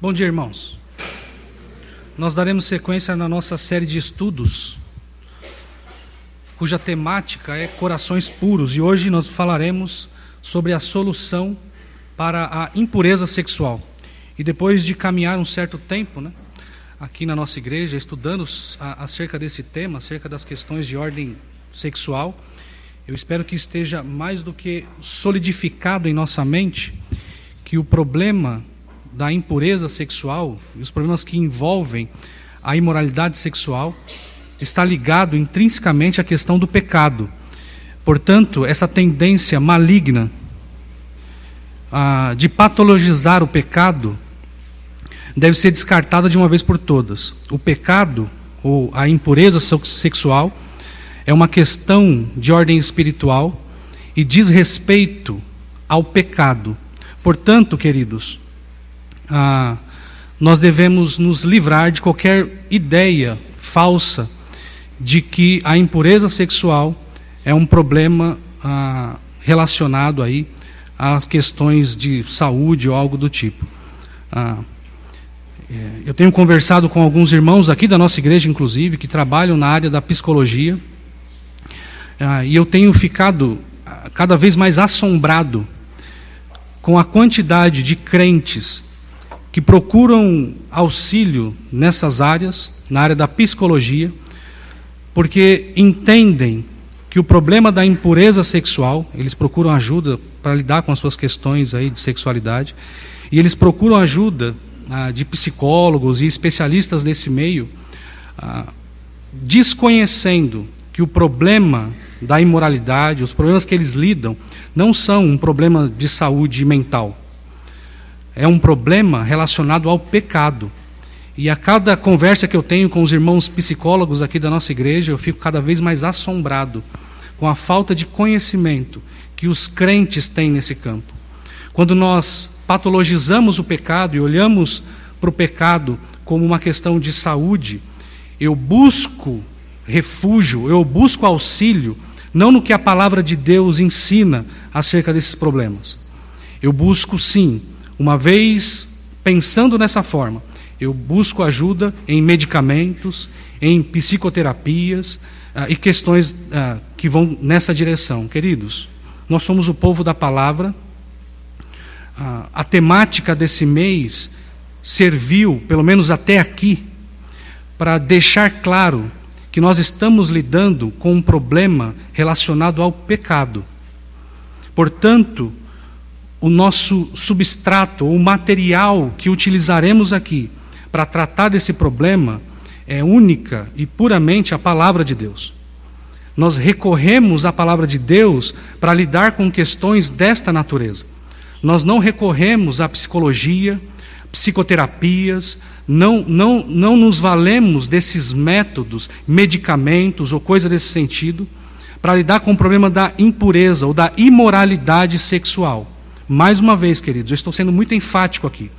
Bom dia, irmãos. Nós daremos sequência na nossa série de estudos, cuja temática é corações puros, e hoje nós falaremos sobre a solução para a impureza sexual. E depois de caminhar um certo tempo, né, aqui na nossa igreja, estudando acerca desse tema, acerca das questões de ordem sexual, eu espero que esteja mais do que solidificado em nossa mente que o problema da impureza sexual e os problemas que envolvem a imoralidade sexual está ligado intrinsecamente à questão do pecado. Portanto, essa tendência maligna ah, de patologizar o pecado deve ser descartada de uma vez por todas. O pecado, ou a impureza sexual, é uma questão de ordem espiritual e diz respeito ao pecado. Portanto, queridos, ah, nós devemos nos livrar de qualquer ideia falsa de que a impureza sexual é um problema ah, relacionado aí a questões de saúde ou algo do tipo. Ah, é, eu tenho conversado com alguns irmãos aqui da nossa igreja, inclusive, que trabalham na área da psicologia, ah, e eu tenho ficado ah, cada vez mais assombrado com a quantidade de crentes que procuram auxílio nessas áreas, na área da psicologia, porque entendem que o problema da impureza sexual, eles procuram ajuda para lidar com as suas questões aí de sexualidade, e eles procuram ajuda ah, de psicólogos e especialistas nesse meio, ah, desconhecendo que o problema da imoralidade, os problemas que eles lidam, não são um problema de saúde mental. É um problema relacionado ao pecado. E a cada conversa que eu tenho com os irmãos psicólogos aqui da nossa igreja, eu fico cada vez mais assombrado com a falta de conhecimento que os crentes têm nesse campo. Quando nós patologizamos o pecado e olhamos para o pecado como uma questão de saúde, eu busco refúgio, eu busco auxílio, não no que a palavra de Deus ensina acerca desses problemas. Eu busco sim, uma vez pensando nessa forma, eu busco ajuda em medicamentos, em psicoterapias ah, e questões ah, que vão nessa direção. Queridos, nós somos o povo da palavra. Ah, a temática desse mês serviu, pelo menos até aqui, para deixar claro que nós estamos lidando com um problema relacionado ao pecado. Portanto, o nosso substrato, o material que utilizaremos aqui para tratar desse problema é única e puramente a palavra de Deus. Nós recorremos à palavra de Deus para lidar com questões desta natureza. Nós não recorremos à psicologia, psicoterapias, não, não, não nos valemos desses métodos, medicamentos ou coisa desse sentido, para lidar com o problema da impureza ou da imoralidade sexual. Mais uma vez, queridos, eu estou sendo muito enfático aqui.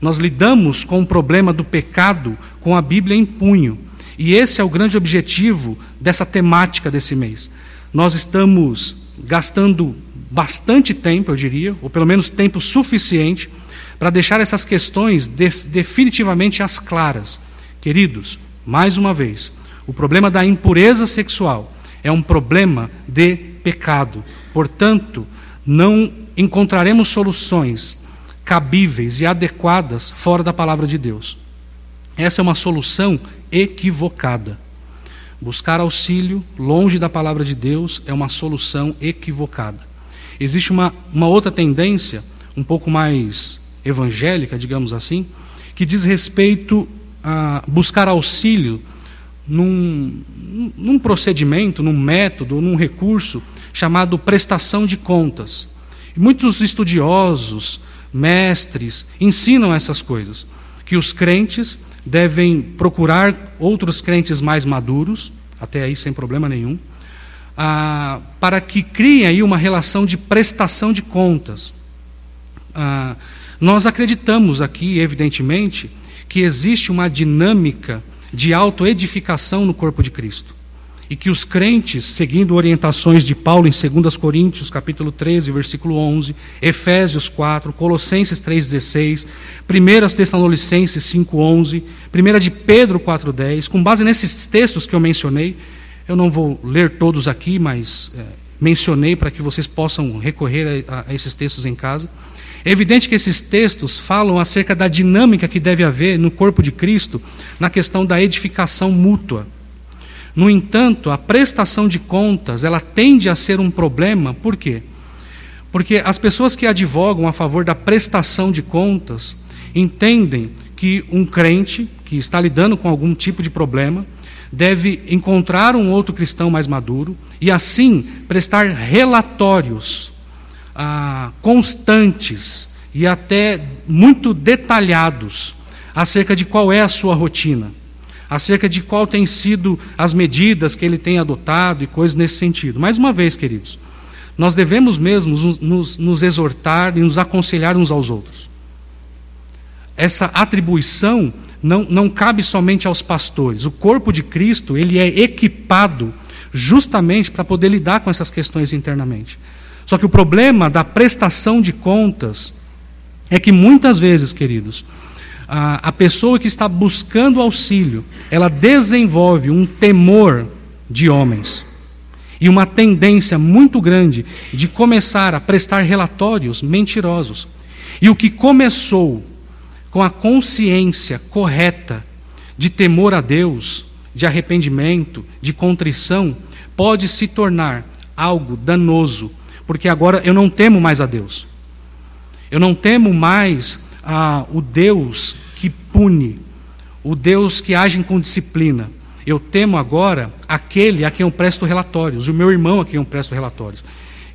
Nós lidamos com o problema do pecado com a Bíblia em punho. E esse é o grande objetivo dessa temática desse mês. Nós estamos gastando bastante tempo, eu diria, ou pelo menos tempo suficiente, para deixar essas questões definitivamente as claras. Queridos, mais uma vez, o problema da impureza sexual é um problema de pecado. Portanto, não encontraremos soluções cabíveis e adequadas fora da palavra de Deus. Essa é uma solução equivocada. Buscar auxílio longe da palavra de Deus é uma solução equivocada. Existe uma, uma outra tendência, um pouco mais evangélica, digamos assim, que diz respeito a buscar auxílio num, num procedimento, num método, num recurso chamado prestação de contas. Muitos estudiosos, mestres, ensinam essas coisas, que os crentes devem procurar outros crentes mais maduros, até aí sem problema nenhum, ah, para que criem aí uma relação de prestação de contas. Ah, nós acreditamos aqui, evidentemente, que existe uma dinâmica de autoedificação no corpo de Cristo. E que os crentes, seguindo orientações de Paulo em 2 Coríntios, capítulo 13, versículo 11, Efésios 4, Colossenses 3:16, 1 Tessalonicenses 5:11, 1 de Pedro 4:10, com base nesses textos que eu mencionei, eu não vou ler todos aqui, mas é, mencionei para que vocês possam recorrer a, a esses textos em casa. É evidente que esses textos falam acerca da dinâmica que deve haver no corpo de Cristo na questão da edificação mútua. No entanto, a prestação de contas, ela tende a ser um problema, por quê? Porque as pessoas que advogam a favor da prestação de contas entendem que um crente que está lidando com algum tipo de problema deve encontrar um outro cristão mais maduro e assim prestar relatórios ah, constantes e até muito detalhados acerca de qual é a sua rotina acerca de qual tem sido as medidas que ele tem adotado e coisas nesse sentido. Mais uma vez, queridos, nós devemos mesmo nos, nos, exortar e nos aconselhar uns aos outros. Essa atribuição não, não cabe somente aos pastores. O corpo de Cristo ele é equipado justamente para poder lidar com essas questões internamente. Só que o problema da prestação de contas é que muitas vezes, queridos, a, a pessoa que está buscando auxílio, ela desenvolve um temor de homens e uma tendência muito grande de começar a prestar relatórios mentirosos. E o que começou com a consciência correta de temor a Deus, de arrependimento, de contrição, pode se tornar algo danoso, porque agora eu não temo mais a Deus. Eu não temo mais ah, o Deus que pune, o Deus que age com disciplina. Eu temo agora aquele a quem eu presto relatórios, o meu irmão a quem eu presto relatórios.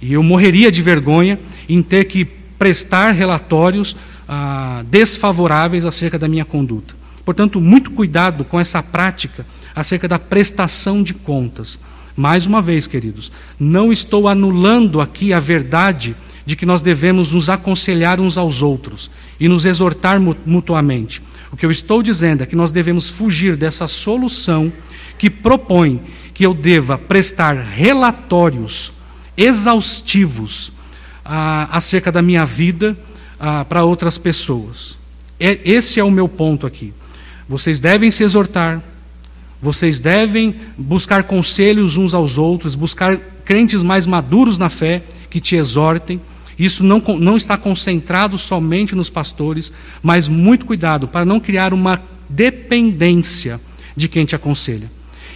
E eu morreria de vergonha em ter que prestar relatórios ah, desfavoráveis acerca da minha conduta. Portanto, muito cuidado com essa prática acerca da prestação de contas. Mais uma vez, queridos, não estou anulando aqui a verdade de que nós devemos nos aconselhar uns aos outros e nos exortar mutuamente. O que eu estou dizendo é que nós devemos fugir dessa solução que propõe que eu deva prestar relatórios exaustivos ah, acerca da minha vida ah, para outras pessoas. É, esse é o meu ponto aqui. Vocês devem se exortar, vocês devem buscar conselhos uns aos outros, buscar crentes mais maduros na fé que te exortem isso não, não está concentrado somente nos pastores, mas muito cuidado para não criar uma dependência de quem te aconselha.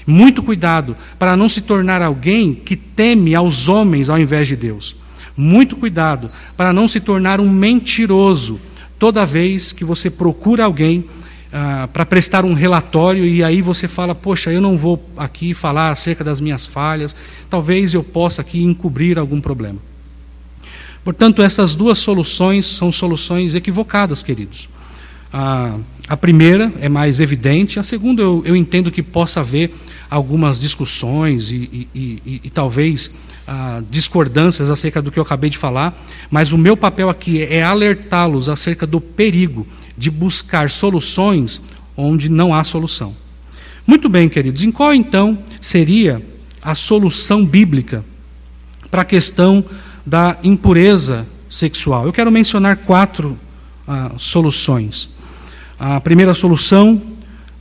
Muito cuidado para não se tornar alguém que teme aos homens ao invés de Deus. Muito cuidado para não se tornar um mentiroso toda vez que você procura alguém ah, para prestar um relatório e aí você fala: Poxa, eu não vou aqui falar acerca das minhas falhas, talvez eu possa aqui encobrir algum problema. Portanto, essas duas soluções são soluções equivocadas, queridos. A, a primeira é mais evidente, a segunda eu, eu entendo que possa haver algumas discussões e, e, e, e talvez ah, discordâncias acerca do que eu acabei de falar, mas o meu papel aqui é alertá-los acerca do perigo de buscar soluções onde não há solução. Muito bem, queridos, em qual então seria a solução bíblica para a questão da impureza sexual. Eu quero mencionar quatro ah, soluções. A primeira solução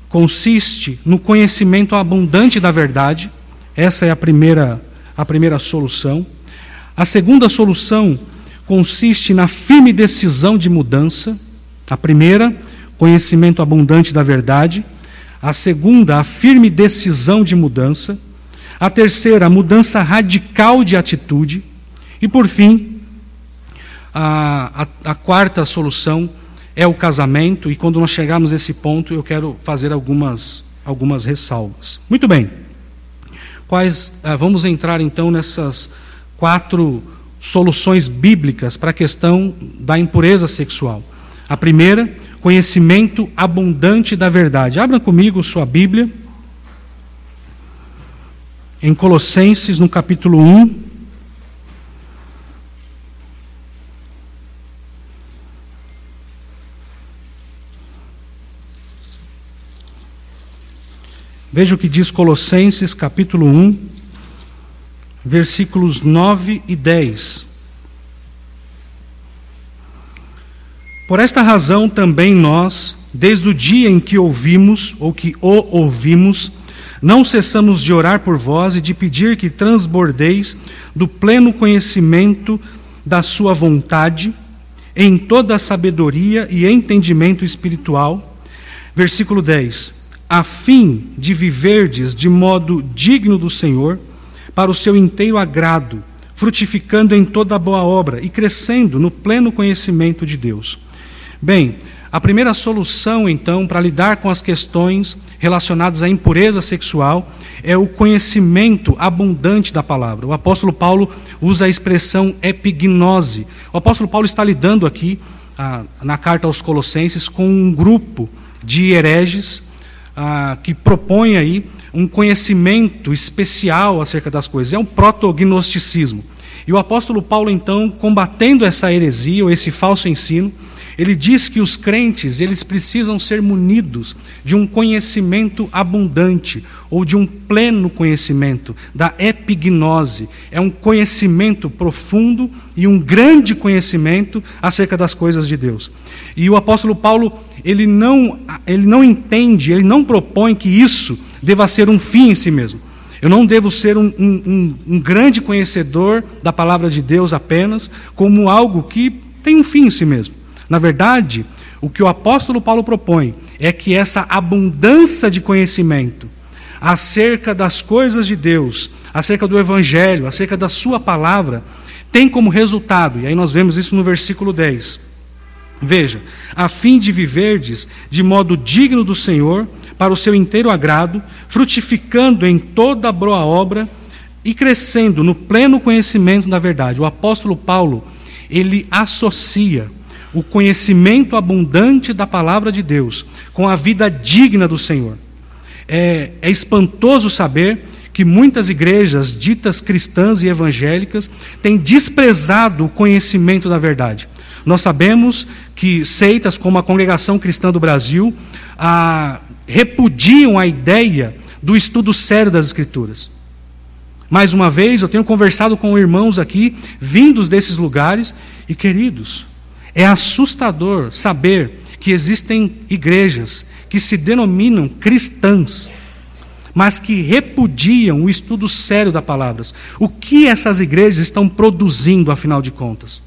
consiste no conhecimento abundante da verdade. Essa é a primeira, a primeira solução. A segunda solução consiste na firme decisão de mudança. A primeira, conhecimento abundante da verdade. A segunda, a firme decisão de mudança. A terceira, a mudança radical de atitude. E por fim, a, a, a, quarta solução é o casamento, e quando nós chegarmos nesse ponto, eu quero fazer algumas, algumas ressalvas. Muito bem. Quais, ah, vamos entrar então nessas quatro soluções bíblicas para a questão da impureza sexual. A primeira, conhecimento abundante da verdade. Abra comigo sua Bíblia. Em Colossenses, no capítulo 1, Veja o que diz Colossenses capítulo 1, versículos 9 e 10. Por esta razão também nós, desde o dia em que ouvimos, ou que o ouvimos, não cessamos de orar por vós e de pedir que transbordeis do pleno conhecimento da Sua vontade, em toda a sabedoria e entendimento espiritual. Versículo 10: A fim de viverdes de modo digno do Senhor, para o seu inteiro agrado, frutificando em toda boa obra e crescendo no pleno conhecimento de Deus. Bem, a primeira solução, então, para lidar com as questões relacionadas à impureza sexual é o conhecimento abundante da palavra. O apóstolo Paulo usa a expressão epignose. O apóstolo Paulo está lidando aqui, ah, na carta aos Colossenses, com um grupo de hereges ah, que propõe aí um conhecimento especial acerca das coisas. É um protognosticismo. E o apóstolo Paulo, então, combatendo essa heresia, ou esse falso ensino, ele diz que os crentes, eles precisam ser munidos de um conhecimento abundante, ou de um pleno conhecimento, da epignose. É um conhecimento profundo e um grande conhecimento acerca das coisas de Deus. E o apóstolo Paulo, ele não, ele não entende, ele não propõe que isso deva ser um fim em si mesmo. Eu não devo ser um, um, um, grande conhecedor da palavra de Deus apenas, como algo que tem um fim em si mesmo. Na verdade, o que o apóstolo Paulo propõe é que essa abundância de conhecimento acerca das coisas de Deus, acerca do Evangelho, acerca da Sua palavra, tem como resultado, e aí nós vemos isso no versículo 10. Veja, a fim de viverdes de modo digno do Senhor, para o seu inteiro agrado, frutificando em toda boa obra e crescendo no pleno conhecimento da verdade. O apóstolo Paulo, ele associa o conhecimento abundante da palavra de Deus com a vida digna do Senhor. É, é espantoso saber que muitas igrejas ditas cristãs e evangélicas têm desprezado o conhecimento da verdade. Nós sabemos que seitas como a Congregação Cristã do Brasil a, repudiam a ideia do estudo sério das Escrituras. Mais uma vez, eu tenho conversado com irmãos aqui, vindos desses lugares, e queridos, é assustador saber que existem igrejas que se denominam cristãs, mas que repudiam o estudo sério da palavra. O que essas igrejas estão produzindo, afinal de contas?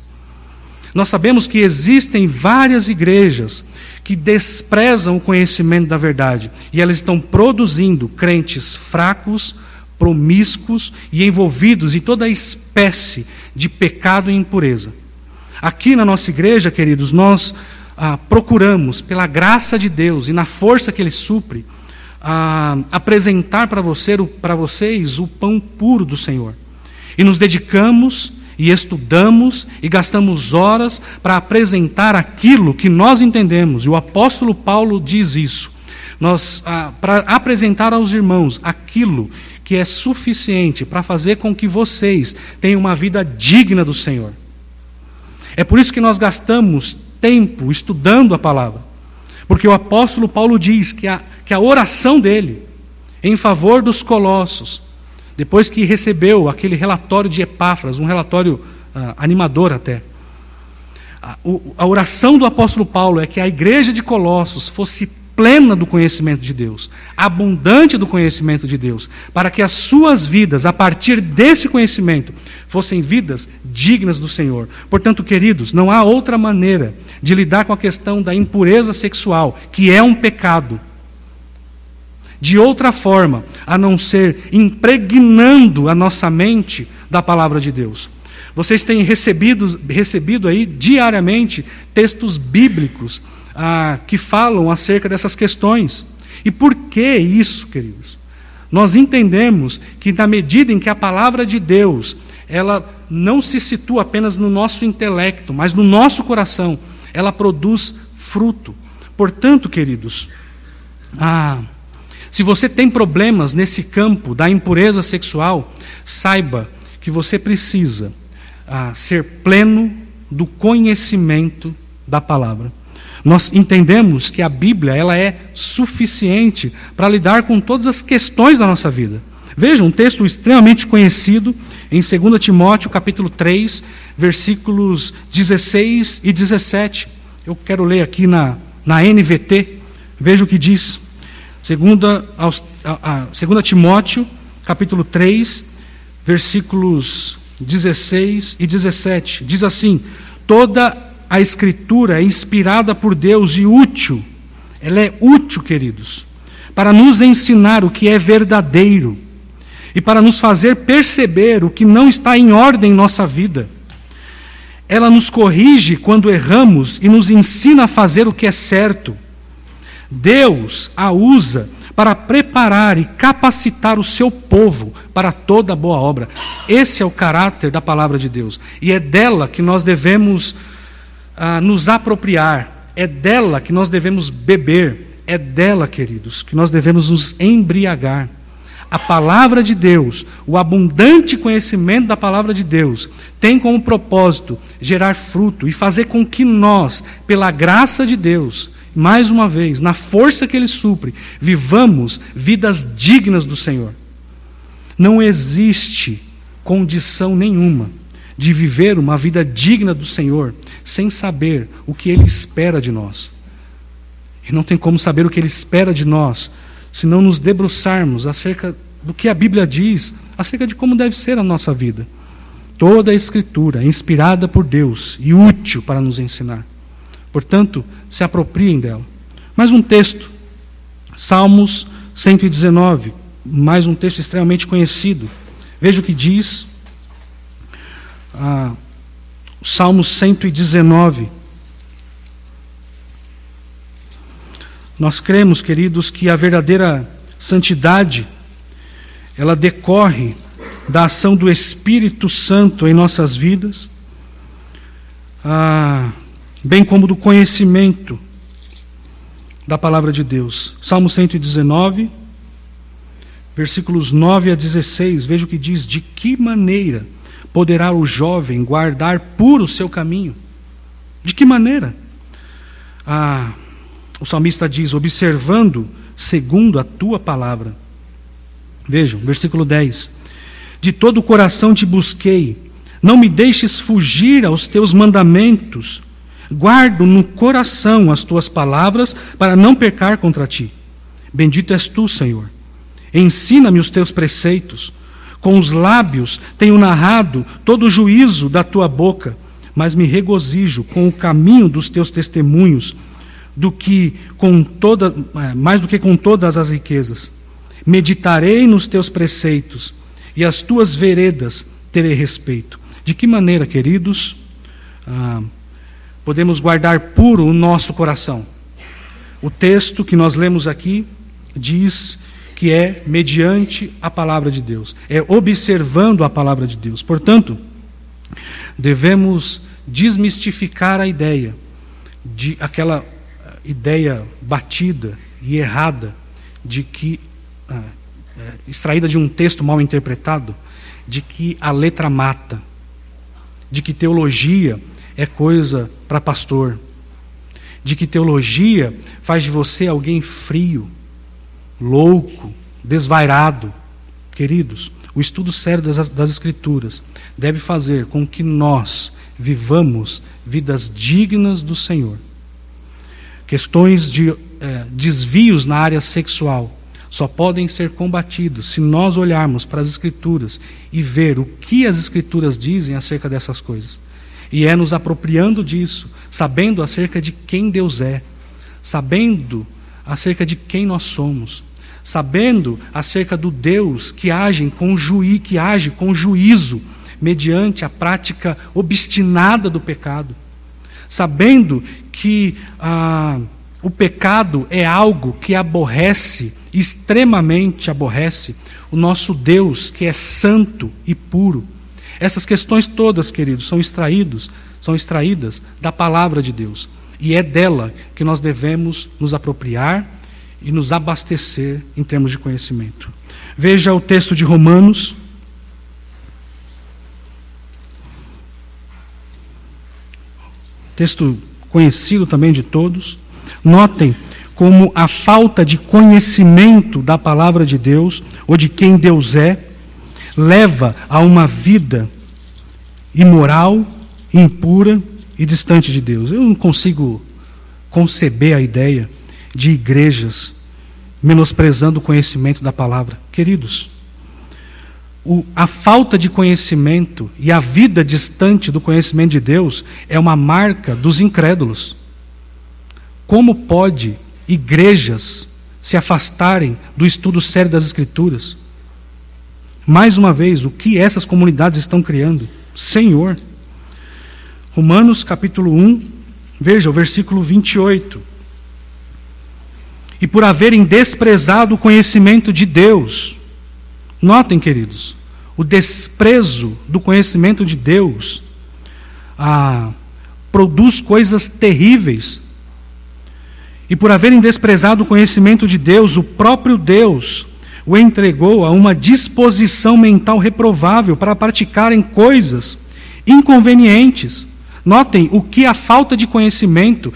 Nós sabemos que existem várias igrejas que desprezam o conhecimento da verdade e elas estão produzindo crentes fracos, promíscuos e envolvidos em toda espécie de pecado e impureza. Aqui na nossa igreja, queridos, nós ah, procuramos, pela graça de Deus e na força que Ele supre, ah, apresentar para você, vocês o pão puro do Senhor. E nos dedicamos e estudamos e gastamos horas para apresentar aquilo que nós entendemos. E o apóstolo Paulo diz isso. Nós, ah, para apresentar aos irmãos aquilo que é suficiente para fazer com que vocês tenham uma vida digna do Senhor. É por isso que nós gastamos tempo estudando a palavra. Porque o apóstolo Paulo diz que a, que a oração dele em favor dos colossos, depois que recebeu aquele relatório de Epáfras, um relatório uh, animador até, a, a oração do apóstolo Paulo é que a igreja de Colossos fosse plena do conhecimento de Deus, abundante do conhecimento de Deus, para que as suas vidas, a partir desse conhecimento, fossem vidas dignas do Senhor. Portanto, queridos, não há outra maneira de lidar com a questão da impureza sexual, que é um pecado, de outra forma, a não ser impregnando a nossa mente da palavra de Deus. Vocês têm recebido, recebido aí diariamente textos bíblicos ah, que falam acerca dessas questões. E por que isso, queridos? Nós entendemos que, na medida em que a palavra de Deus ela não se situa apenas no nosso intelecto, mas no nosso coração. Ela produz fruto. Portanto, queridos, ah, se você tem problemas nesse campo da impureza sexual, saiba que você precisa ah, ser pleno do conhecimento da palavra. Nós entendemos que a Bíblia ela é suficiente para lidar com todas as questões da nossa vida. Veja um texto extremamente conhecido em 2 Timóteo, capítulo 3, versículos 16 e 17. Eu quero ler aqui na, na NVT. Veja o que diz. 2 aos, a, a, Timóteo, capítulo 3, versículos 16 e 17. Diz assim: Toda a Escritura é inspirada por Deus e útil. Ela é útil, queridos, para nos ensinar o que é verdadeiro e para nos fazer perceber o que não está em ordem em nossa vida. Ela nos corrige quando erramos e nos ensina a fazer o que é certo. Deus a usa para preparar e capacitar o seu povo para toda boa obra. Esse é o caráter da palavra de Deus. E é dela que nós devemos ah, nos apropriar, é dela que nós devemos beber, é dela, queridos, que nós devemos nos embriagar. A palavra de Deus, o abundante conhecimento da palavra de Deus, tem como propósito gerar fruto e fazer com que nós, pela graça de Deus, mais uma vez, na força que Ele supre, vivamos vidas dignas do Senhor. Não existe condição nenhuma de viver uma vida digna do Senhor sem saber o que Ele espera de nós. E não tem como saber o que Ele espera de nós se não nos debruçarmos acerca do que a Bíblia diz, acerca de como deve ser a nossa vida. Toda a Escritura é inspirada por Deus e útil para nos ensinar. Portanto, se apropriem dela. Mais um texto, Salmos 119, mais um texto extremamente conhecido. Veja o que diz ah, Salmos 119. Nós cremos, queridos, que a verdadeira santidade ela decorre da ação do Espírito Santo em nossas vidas. Ah, bem como do conhecimento da palavra de Deus. Salmo 119, versículos 9 a 16, veja o que diz: De que maneira poderá o jovem guardar puro o seu caminho? De que maneira? Ah, o salmista diz: observando segundo a tua palavra. Vejam, versículo 10: De todo o coração te busquei, não me deixes fugir aos teus mandamentos. Guardo no coração as tuas palavras para não pecar contra ti. Bendito és tu, Senhor. Ensina-me os teus preceitos. Com os lábios tenho narrado todo o juízo da tua boca, mas me regozijo com o caminho dos teus testemunhos, do que com toda, é, mais do que com todas as riquezas. Meditarei nos teus preceitos e as tuas veredas terei respeito. De que maneira, queridos? Ah, podemos guardar puro o nosso coração. O texto que nós lemos aqui diz que é mediante a palavra de Deus, é observando a palavra de Deus. Portanto, devemos desmistificar a ideia de aquela ideia batida e errada de que ah, é, extraída de um texto mal interpretado, de que a letra mata, de que teologia é coisa para pastor, de que teologia faz de você alguém frio, louco, desvairado. Queridos, o estudo sério das, das Escrituras deve fazer com que nós vivamos vidas dignas do Senhor. Questões de é, desvios na área sexual só podem ser combatidos se nós olharmos para as Escrituras e ver o que as Escrituras dizem acerca dessas coisas. E é nos apropriando disso, sabendo acerca de quem Deus é, sabendo acerca de quem nós somos, sabendo acerca do Deus que age com, juí, que age com juízo mediante a prática obstinada do pecado, sabendo que ah, o pecado é algo que aborrece, extremamente aborrece, o nosso Deus que é santo e puro essas questões todas, queridos, são extraídos, são extraídas da palavra de Deus. E é dela que nós devemos nos apropriar e nos abastecer em termos de conhecimento. Veja o texto de Romanos. Texto conhecido também de todos. Notem como a falta de conhecimento da palavra de Deus ou de quem Deus é leva a uma vida imoral, impura e distante de Deus. Eu não consigo conceber a ideia de igrejas menosprezando o conhecimento da palavra. Queridos, o, a falta de conhecimento e a vida distante do conhecimento de Deus é uma marca dos incrédulos. Como pode igrejas se afastarem do estudo sério das Escrituras? Mais uma vez, o que essas comunidades estão criando? Senhor. Romanos capítulo 1, veja o versículo 28. E por haverem desprezado o conhecimento de Deus, Notem, queridos, o desprezo do conhecimento de Deus ah, produz coisas terríveis. E por haverem desprezado o conhecimento de Deus, o próprio Deus o entregou a uma disposição mental reprovável para praticarem coisas inconvenientes. Notem o que a falta de conhecimento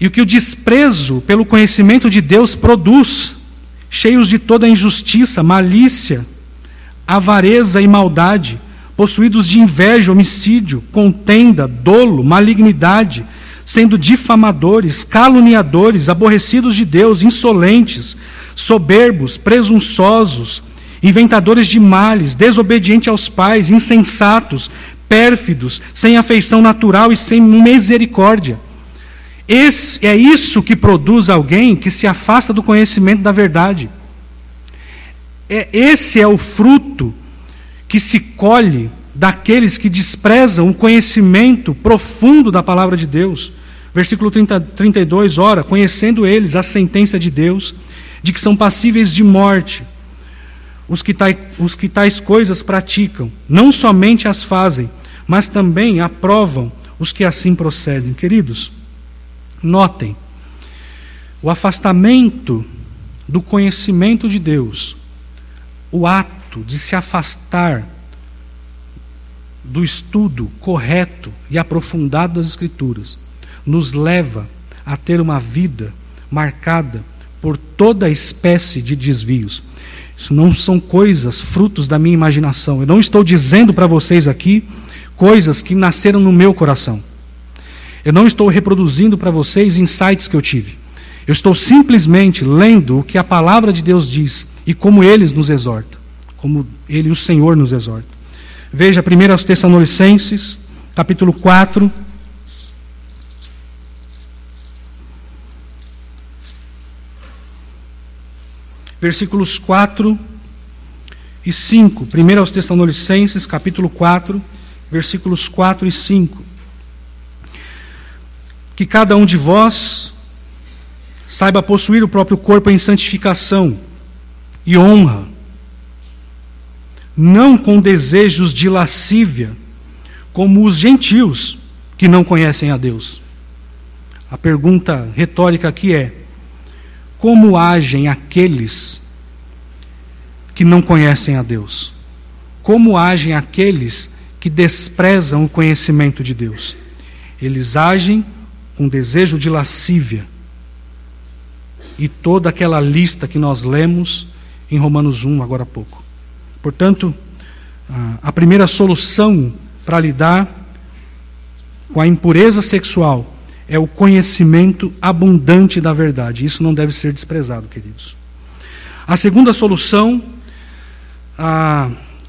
e o que o desprezo pelo conhecimento de Deus produz cheios de toda injustiça, malícia, avareza e maldade, possuídos de inveja, homicídio, contenda, dolo, malignidade, sendo difamadores, caluniadores, aborrecidos de Deus, insolentes, soberbos, presunçosos, inventadores de males, desobedientes aos pais, insensatos, pérfidos, sem afeição natural e sem misericórdia esse, é isso que produz alguém que se afasta do conhecimento da verdade. É, esse é o fruto que se colhe daqueles que desprezam o conhecimento profundo da palavra de Deus. Versículo 30, 32, ora, conhecendo eles a sentença de Deus, de que são passíveis de morte, os que, tais, os que tais coisas praticam, não somente as fazem, mas também aprovam os que assim procedem. Queridos, Notem, o afastamento do conhecimento de Deus, o ato de se afastar do estudo correto e aprofundado das Escrituras, nos leva a ter uma vida marcada por toda espécie de desvios. Isso não são coisas frutos da minha imaginação. Eu não estou dizendo para vocês aqui coisas que nasceram no meu coração. Eu não estou reproduzindo para vocês insights que eu tive. Eu estou simplesmente lendo o que a palavra de Deus diz e como ele nos exorta, como ele, o Senhor, nos exorta. Veja 1 aos Tessalonicenses, capítulo 4. Versículos 4 e 5. 1 aos Tessalonicenses, capítulo 4, versículos 4 e 5 que cada um de vós saiba possuir o próprio corpo em santificação e honra, não com desejos de lascívia, como os gentios que não conhecem a Deus. A pergunta retórica aqui é: como agem aqueles que não conhecem a Deus? Como agem aqueles que desprezam o conhecimento de Deus? Eles agem com desejo de lascívia. E toda aquela lista que nós lemos em Romanos 1 agora há pouco. Portanto, a primeira solução para lidar com a impureza sexual é o conhecimento abundante da verdade. Isso não deve ser desprezado, queridos. A segunda solução,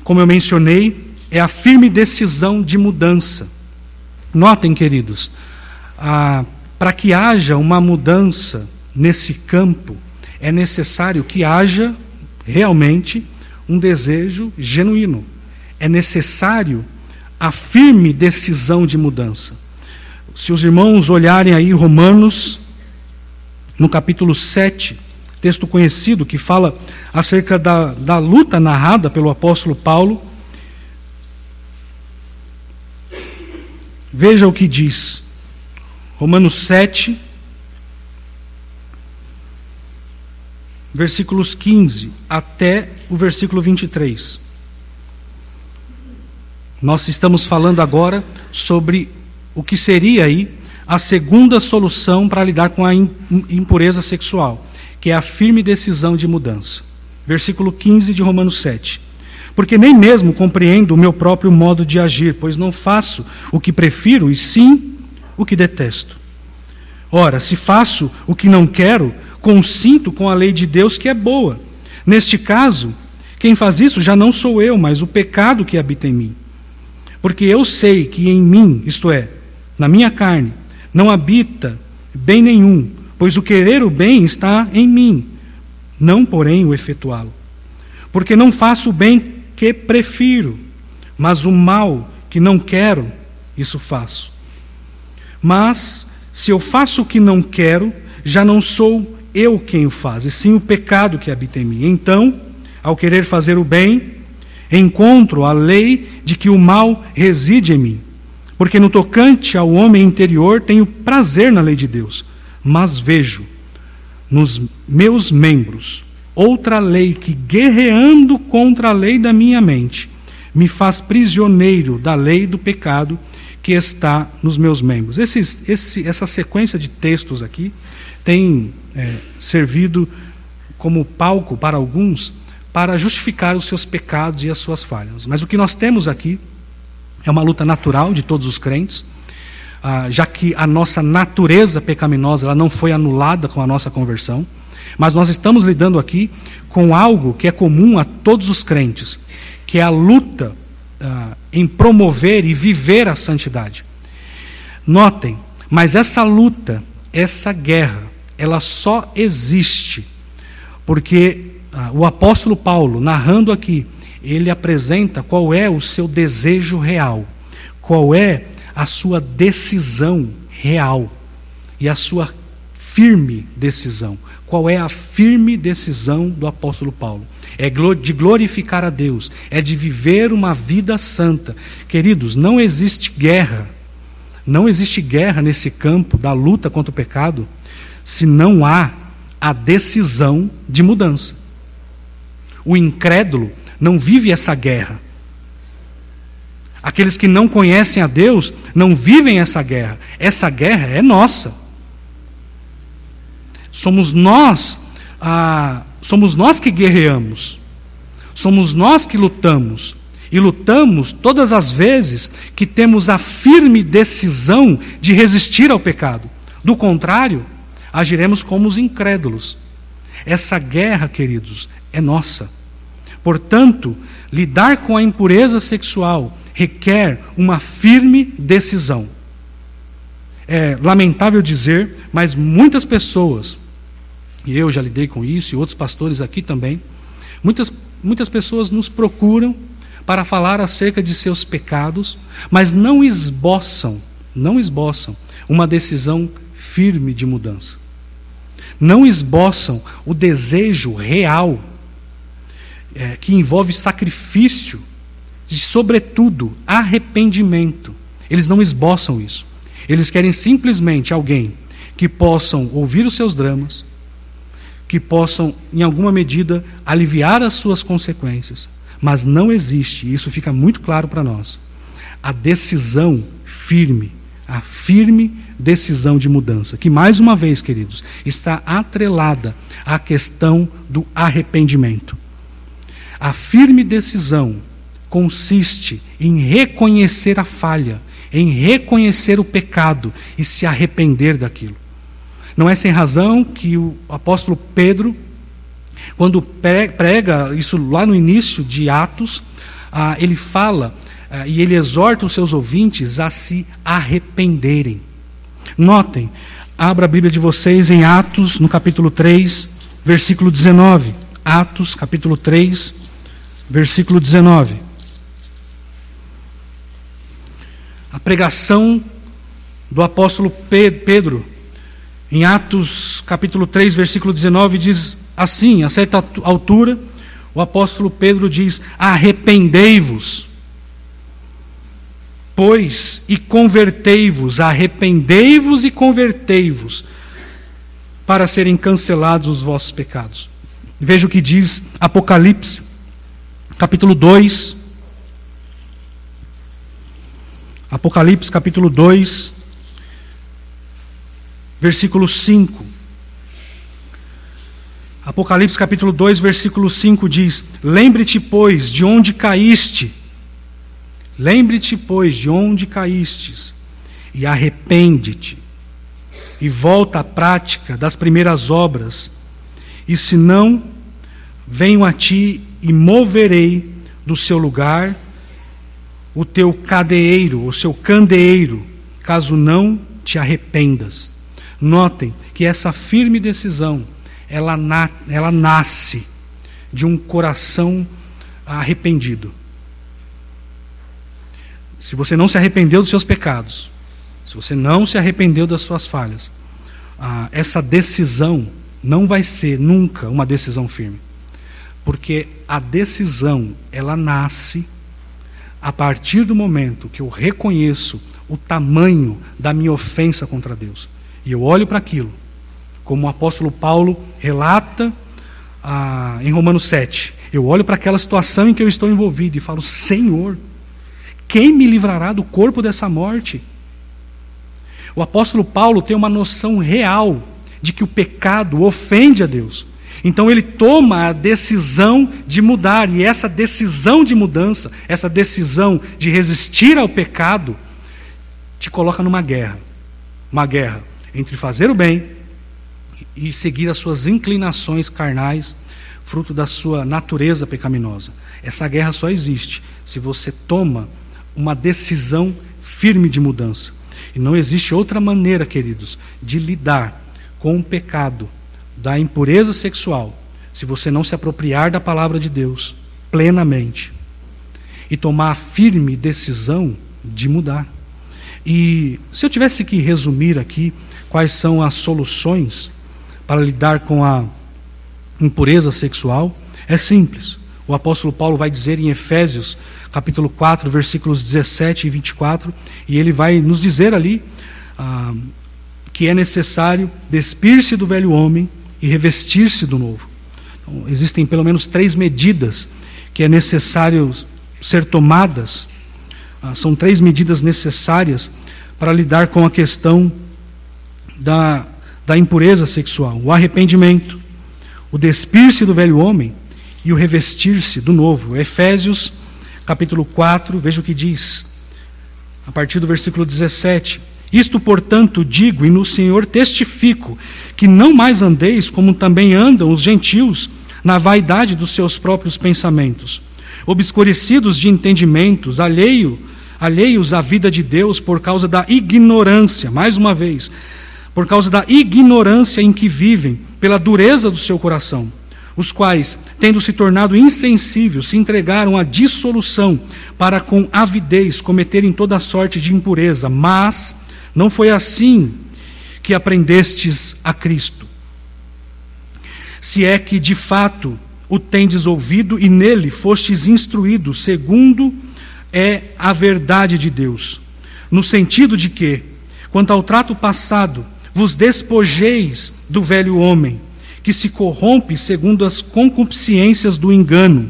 como eu mencionei, é a firme decisão de mudança. Notem, queridos, para que haja uma mudança nesse campo, é necessário que haja realmente um desejo genuíno. É necessário a firme decisão de mudança. Se os irmãos olharem aí Romanos, no capítulo 7, texto conhecido que fala acerca da, da luta narrada pelo apóstolo Paulo, veja o que diz. Romanos 7, versículos 15 até o versículo 23. Nós estamos falando agora sobre o que seria aí a segunda solução para lidar com a impureza sexual, que é a firme decisão de mudança. Versículo 15 de Romanos 7. Porque nem mesmo compreendo o meu próprio modo de agir, pois não faço o que prefiro, e sim o que detesto. Ora, se faço o que não quero, consinto com a lei de Deus que é boa. Neste caso, quem faz isso já não sou eu, mas o pecado que habita em mim. Porque eu sei que em mim, isto é, na minha carne, não habita bem nenhum, pois o querer o bem está em mim, não, porém, o efetuá-lo. Porque não faço o bem que prefiro, mas o mal que não quero, isso faço. Mas, se eu faço o que não quero, já não sou eu quem o faz, e sim o pecado que habita em mim. Então, ao querer fazer o bem, encontro a lei de que o mal reside em mim. Porque no tocante ao homem interior tenho prazer na lei de Deus, mas vejo nos meus membros outra lei que, guerreando contra a lei da minha mente, me faz prisioneiro da lei do pecado que está nos meus membros. Esses, esse, essa sequência de textos aqui tem é, servido como palco para alguns para justificar os seus pecados e as suas falhas. Mas o que nós temos aqui é uma luta natural de todos os crentes, ah, já que a nossa natureza pecaminosa ela não foi anulada com a nossa conversão. Mas nós estamos lidando aqui com algo que é comum a todos os crentes, que é a luta uh, em promover e viver a santidade. Notem, mas essa luta, essa guerra, ela só existe porque uh, o apóstolo Paulo, narrando aqui, ele apresenta qual é o seu desejo real, qual é a sua decisão real e a sua firme decisão. Qual é a firme decisão do apóstolo Paulo? É de glorificar a Deus, é de viver uma vida santa. Queridos, não existe guerra, não existe guerra nesse campo da luta contra o pecado, se não há a decisão de mudança. O incrédulo não vive essa guerra. Aqueles que não conhecem a Deus não vivem essa guerra. Essa guerra é nossa. Somos nós, ah, somos nós que guerreamos. Somos nós que lutamos. E lutamos todas as vezes que temos a firme decisão de resistir ao pecado. Do contrário, agiremos como os incrédulos. Essa guerra, queridos, é nossa. Portanto, lidar com a impureza sexual requer uma firme decisão. É lamentável dizer, mas muitas pessoas e eu já lidei com isso, e outros pastores aqui também. Muitas, muitas pessoas nos procuram para falar acerca de seus pecados, mas não esboçam, não esboçam uma decisão firme de mudança. Não esboçam o desejo real é, que envolve sacrifício e, sobretudo, arrependimento. Eles não esboçam isso. Eles querem simplesmente alguém que possam ouvir os seus dramas, que possam, em alguma medida, aliviar as suas consequências. Mas não existe, isso fica muito claro para nós, a decisão firme, a firme decisão de mudança, que, mais uma vez, queridos, está atrelada à questão do arrependimento. A firme decisão consiste em reconhecer a falha, em reconhecer o pecado e se arrepender daquilo. Não é sem razão que o apóstolo Pedro, quando prega isso lá no início de Atos, ah, ele fala ah, e ele exorta os seus ouvintes a se arrependerem. Notem, abra a Bíblia de vocês em Atos, no capítulo 3, versículo 19. Atos, capítulo 3, versículo 19. A pregação do apóstolo Pedro em Atos capítulo 3, versículo 19, diz assim: a certa altura, o apóstolo Pedro diz: Arrependei-vos, pois, e convertei-vos, arrependei-vos e convertei-vos, para serem cancelados os vossos pecados. Veja o que diz Apocalipse, capítulo 2. Apocalipse, capítulo 2, versículo 5. Apocalipse capítulo 2, versículo 5 diz: Lembre-te, pois, de onde caíste. Lembre-te, pois, de onde caístes, e arrepende-te, e volta à prática das primeiras obras, e se não, venho a ti e moverei do seu lugar o teu cadeiro, o seu candeeiro, caso não te arrependas. Notem que essa firme decisão ela, na, ela nasce de um coração arrependido. Se você não se arrependeu dos seus pecados, se você não se arrependeu das suas falhas, ah, essa decisão não vai ser nunca uma decisão firme. Porque a decisão, ela nasce a partir do momento que eu reconheço o tamanho da minha ofensa contra Deus. E eu olho para aquilo como o apóstolo Paulo relata ah, em Romanos 7. Eu olho para aquela situação em que eu estou envolvido e falo: Senhor, quem me livrará do corpo dessa morte? O apóstolo Paulo tem uma noção real de que o pecado ofende a Deus. Então ele toma a decisão de mudar, e essa decisão de mudança, essa decisão de resistir ao pecado, te coloca numa guerra. Uma guerra entre fazer o bem e seguir as suas inclinações carnais, fruto da sua natureza pecaminosa. Essa guerra só existe se você toma uma decisão firme de mudança. E não existe outra maneira, queridos, de lidar com o pecado da impureza sexual, se você não se apropriar da palavra de Deus plenamente e tomar a firme decisão de mudar. E se eu tivesse que resumir aqui quais são as soluções para lidar com a impureza sexual é simples. O apóstolo Paulo vai dizer em Efésios, capítulo 4, versículos 17 e 24, e ele vai nos dizer ali ah, que é necessário despir-se do velho homem e revestir-se do novo. Então, existem pelo menos três medidas que é necessário ser tomadas. Ah, são três medidas necessárias para lidar com a questão da da impureza sexual, o arrependimento, o despir-se do velho homem e o revestir-se do novo. Efésios, capítulo 4, veja o que diz, a partir do versículo 17. Isto, portanto, digo e no Senhor testifico, que não mais andeis como também andam os gentios, na vaidade dos seus próprios pensamentos, obscurecidos de entendimentos, alheio, alheios à vida de Deus por causa da ignorância, mais uma vez, por causa da ignorância em que vivem, pela dureza do seu coração, os quais, tendo se tornado insensíveis, se entregaram à dissolução, para com avidez cometerem toda sorte de impureza. Mas não foi assim que aprendestes a Cristo. Se é que de fato o tendes ouvido e nele fostes instruídos, segundo é a verdade de Deus, no sentido de que, quanto ao trato passado, vos despojeis do velho homem, que se corrompe segundo as concupiscências do engano,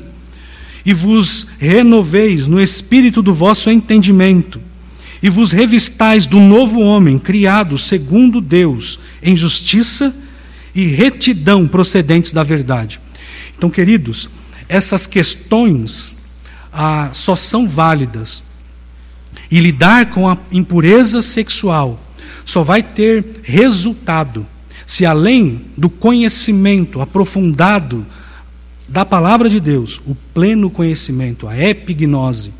e vos renoveis no espírito do vosso entendimento, e vos revistais do novo homem, criado segundo Deus, em justiça e retidão procedentes da verdade. Então, queridos, essas questões ah, só são válidas e lidar com a impureza sexual só vai ter resultado se, além do conhecimento aprofundado da palavra de Deus, o pleno conhecimento, a epignose,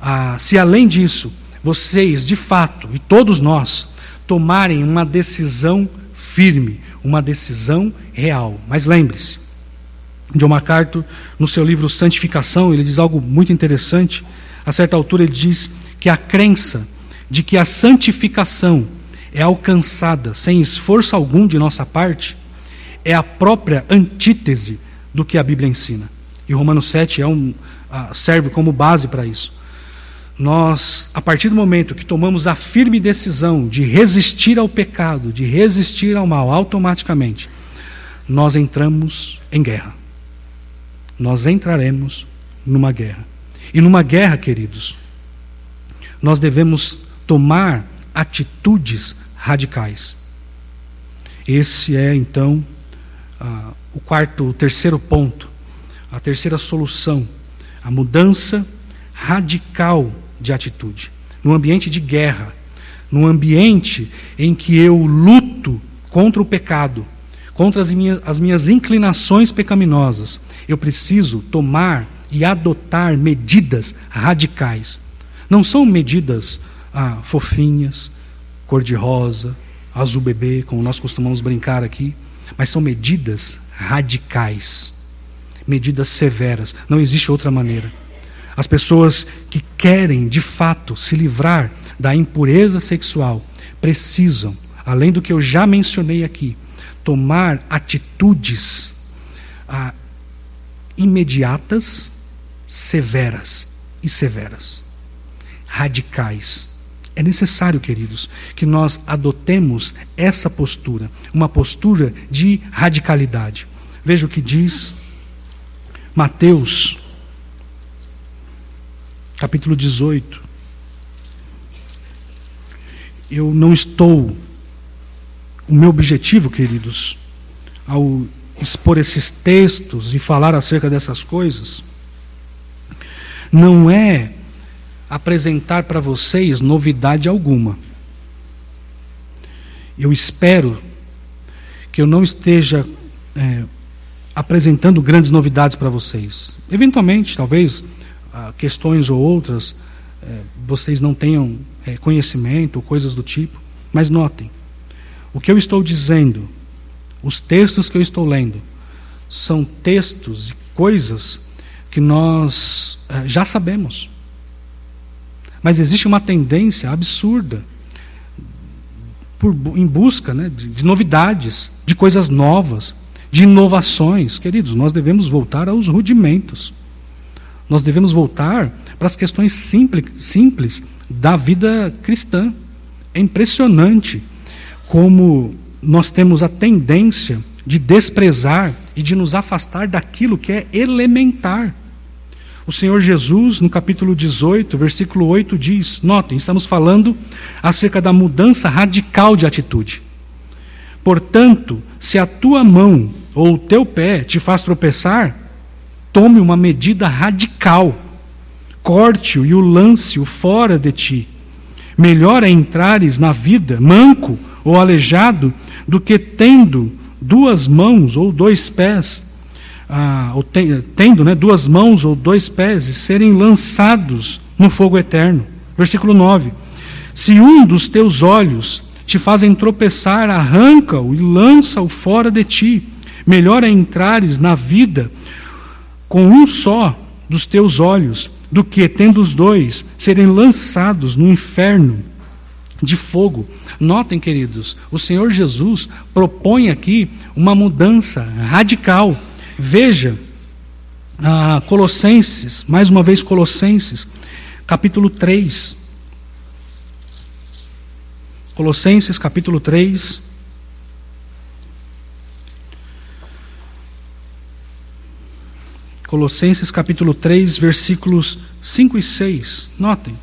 a, se além disso, vocês, de fato, e todos nós, tomarem uma decisão firme, uma decisão real. Mas lembre-se, John MacArthur, no seu livro Santificação, ele diz algo muito interessante. A certa altura, ele diz que a crença de que a santificação é alcançada sem esforço algum de nossa parte, é a própria antítese do que a Bíblia ensina. E Romanos 7 é um, uh, serve como base para isso. Nós, a partir do momento que tomamos a firme decisão de resistir ao pecado, de resistir ao mal, automaticamente, nós entramos em guerra. Nós entraremos numa guerra. E numa guerra, queridos, nós devemos tomar atitudes radicais. Esse é, então, o quarto, o terceiro ponto, a terceira solução, a mudança radical de atitude. No ambiente de guerra, no ambiente em que eu luto contra o pecado, contra as minhas, as minhas inclinações pecaminosas, eu preciso tomar e adotar medidas radicais. Não são medidas ah, fofinhas, cor-de-rosa, azul bebê, como nós costumamos brincar aqui, mas são medidas radicais, medidas severas. Não existe outra maneira. As pessoas que querem, de fato, se livrar da impureza sexual precisam, além do que eu já mencionei aqui, tomar atitudes ah, imediatas, severas e severas, radicais. É necessário, queridos, que nós adotemos essa postura, uma postura de radicalidade. Veja o que diz Mateus, capítulo 18. Eu não estou. O meu objetivo, queridos, ao expor esses textos e falar acerca dessas coisas, não é apresentar para vocês novidade alguma. Eu espero que eu não esteja é, apresentando grandes novidades para vocês. Eventualmente, talvez, ah, questões ou outras, é, vocês não tenham é, conhecimento ou coisas do tipo, mas notem, o que eu estou dizendo, os textos que eu estou lendo, são textos e coisas que nós é, já sabemos. Mas existe uma tendência absurda por, em busca né, de, de novidades, de coisas novas, de inovações. Queridos, nós devemos voltar aos rudimentos. Nós devemos voltar para as questões simples, simples da vida cristã. É impressionante como nós temos a tendência de desprezar e de nos afastar daquilo que é elementar. O Senhor Jesus, no capítulo 18, versículo 8, diz: notem, estamos falando acerca da mudança radical de atitude. Portanto, se a tua mão ou o teu pé te faz tropeçar, tome uma medida radical, corte-o e o lance-o fora de ti. Melhor é entrares na vida manco ou aleijado do que tendo duas mãos ou dois pés ah, tendo né, duas mãos ou dois pés serem lançados no fogo eterno. Versículo 9: Se um dos teus olhos te fazem tropeçar, arranca-o e lança-o fora de ti. Melhor é entrares na vida com um só dos teus olhos, do que, tendo os dois, serem lançados no inferno de fogo. Notem, queridos, o Senhor Jesus propõe aqui uma mudança radical. Veja, ah, Colossenses, mais uma vez Colossenses, capítulo 3. Colossenses, capítulo 3. Colossenses capítulo 3, versículos 5 e 6. Notem.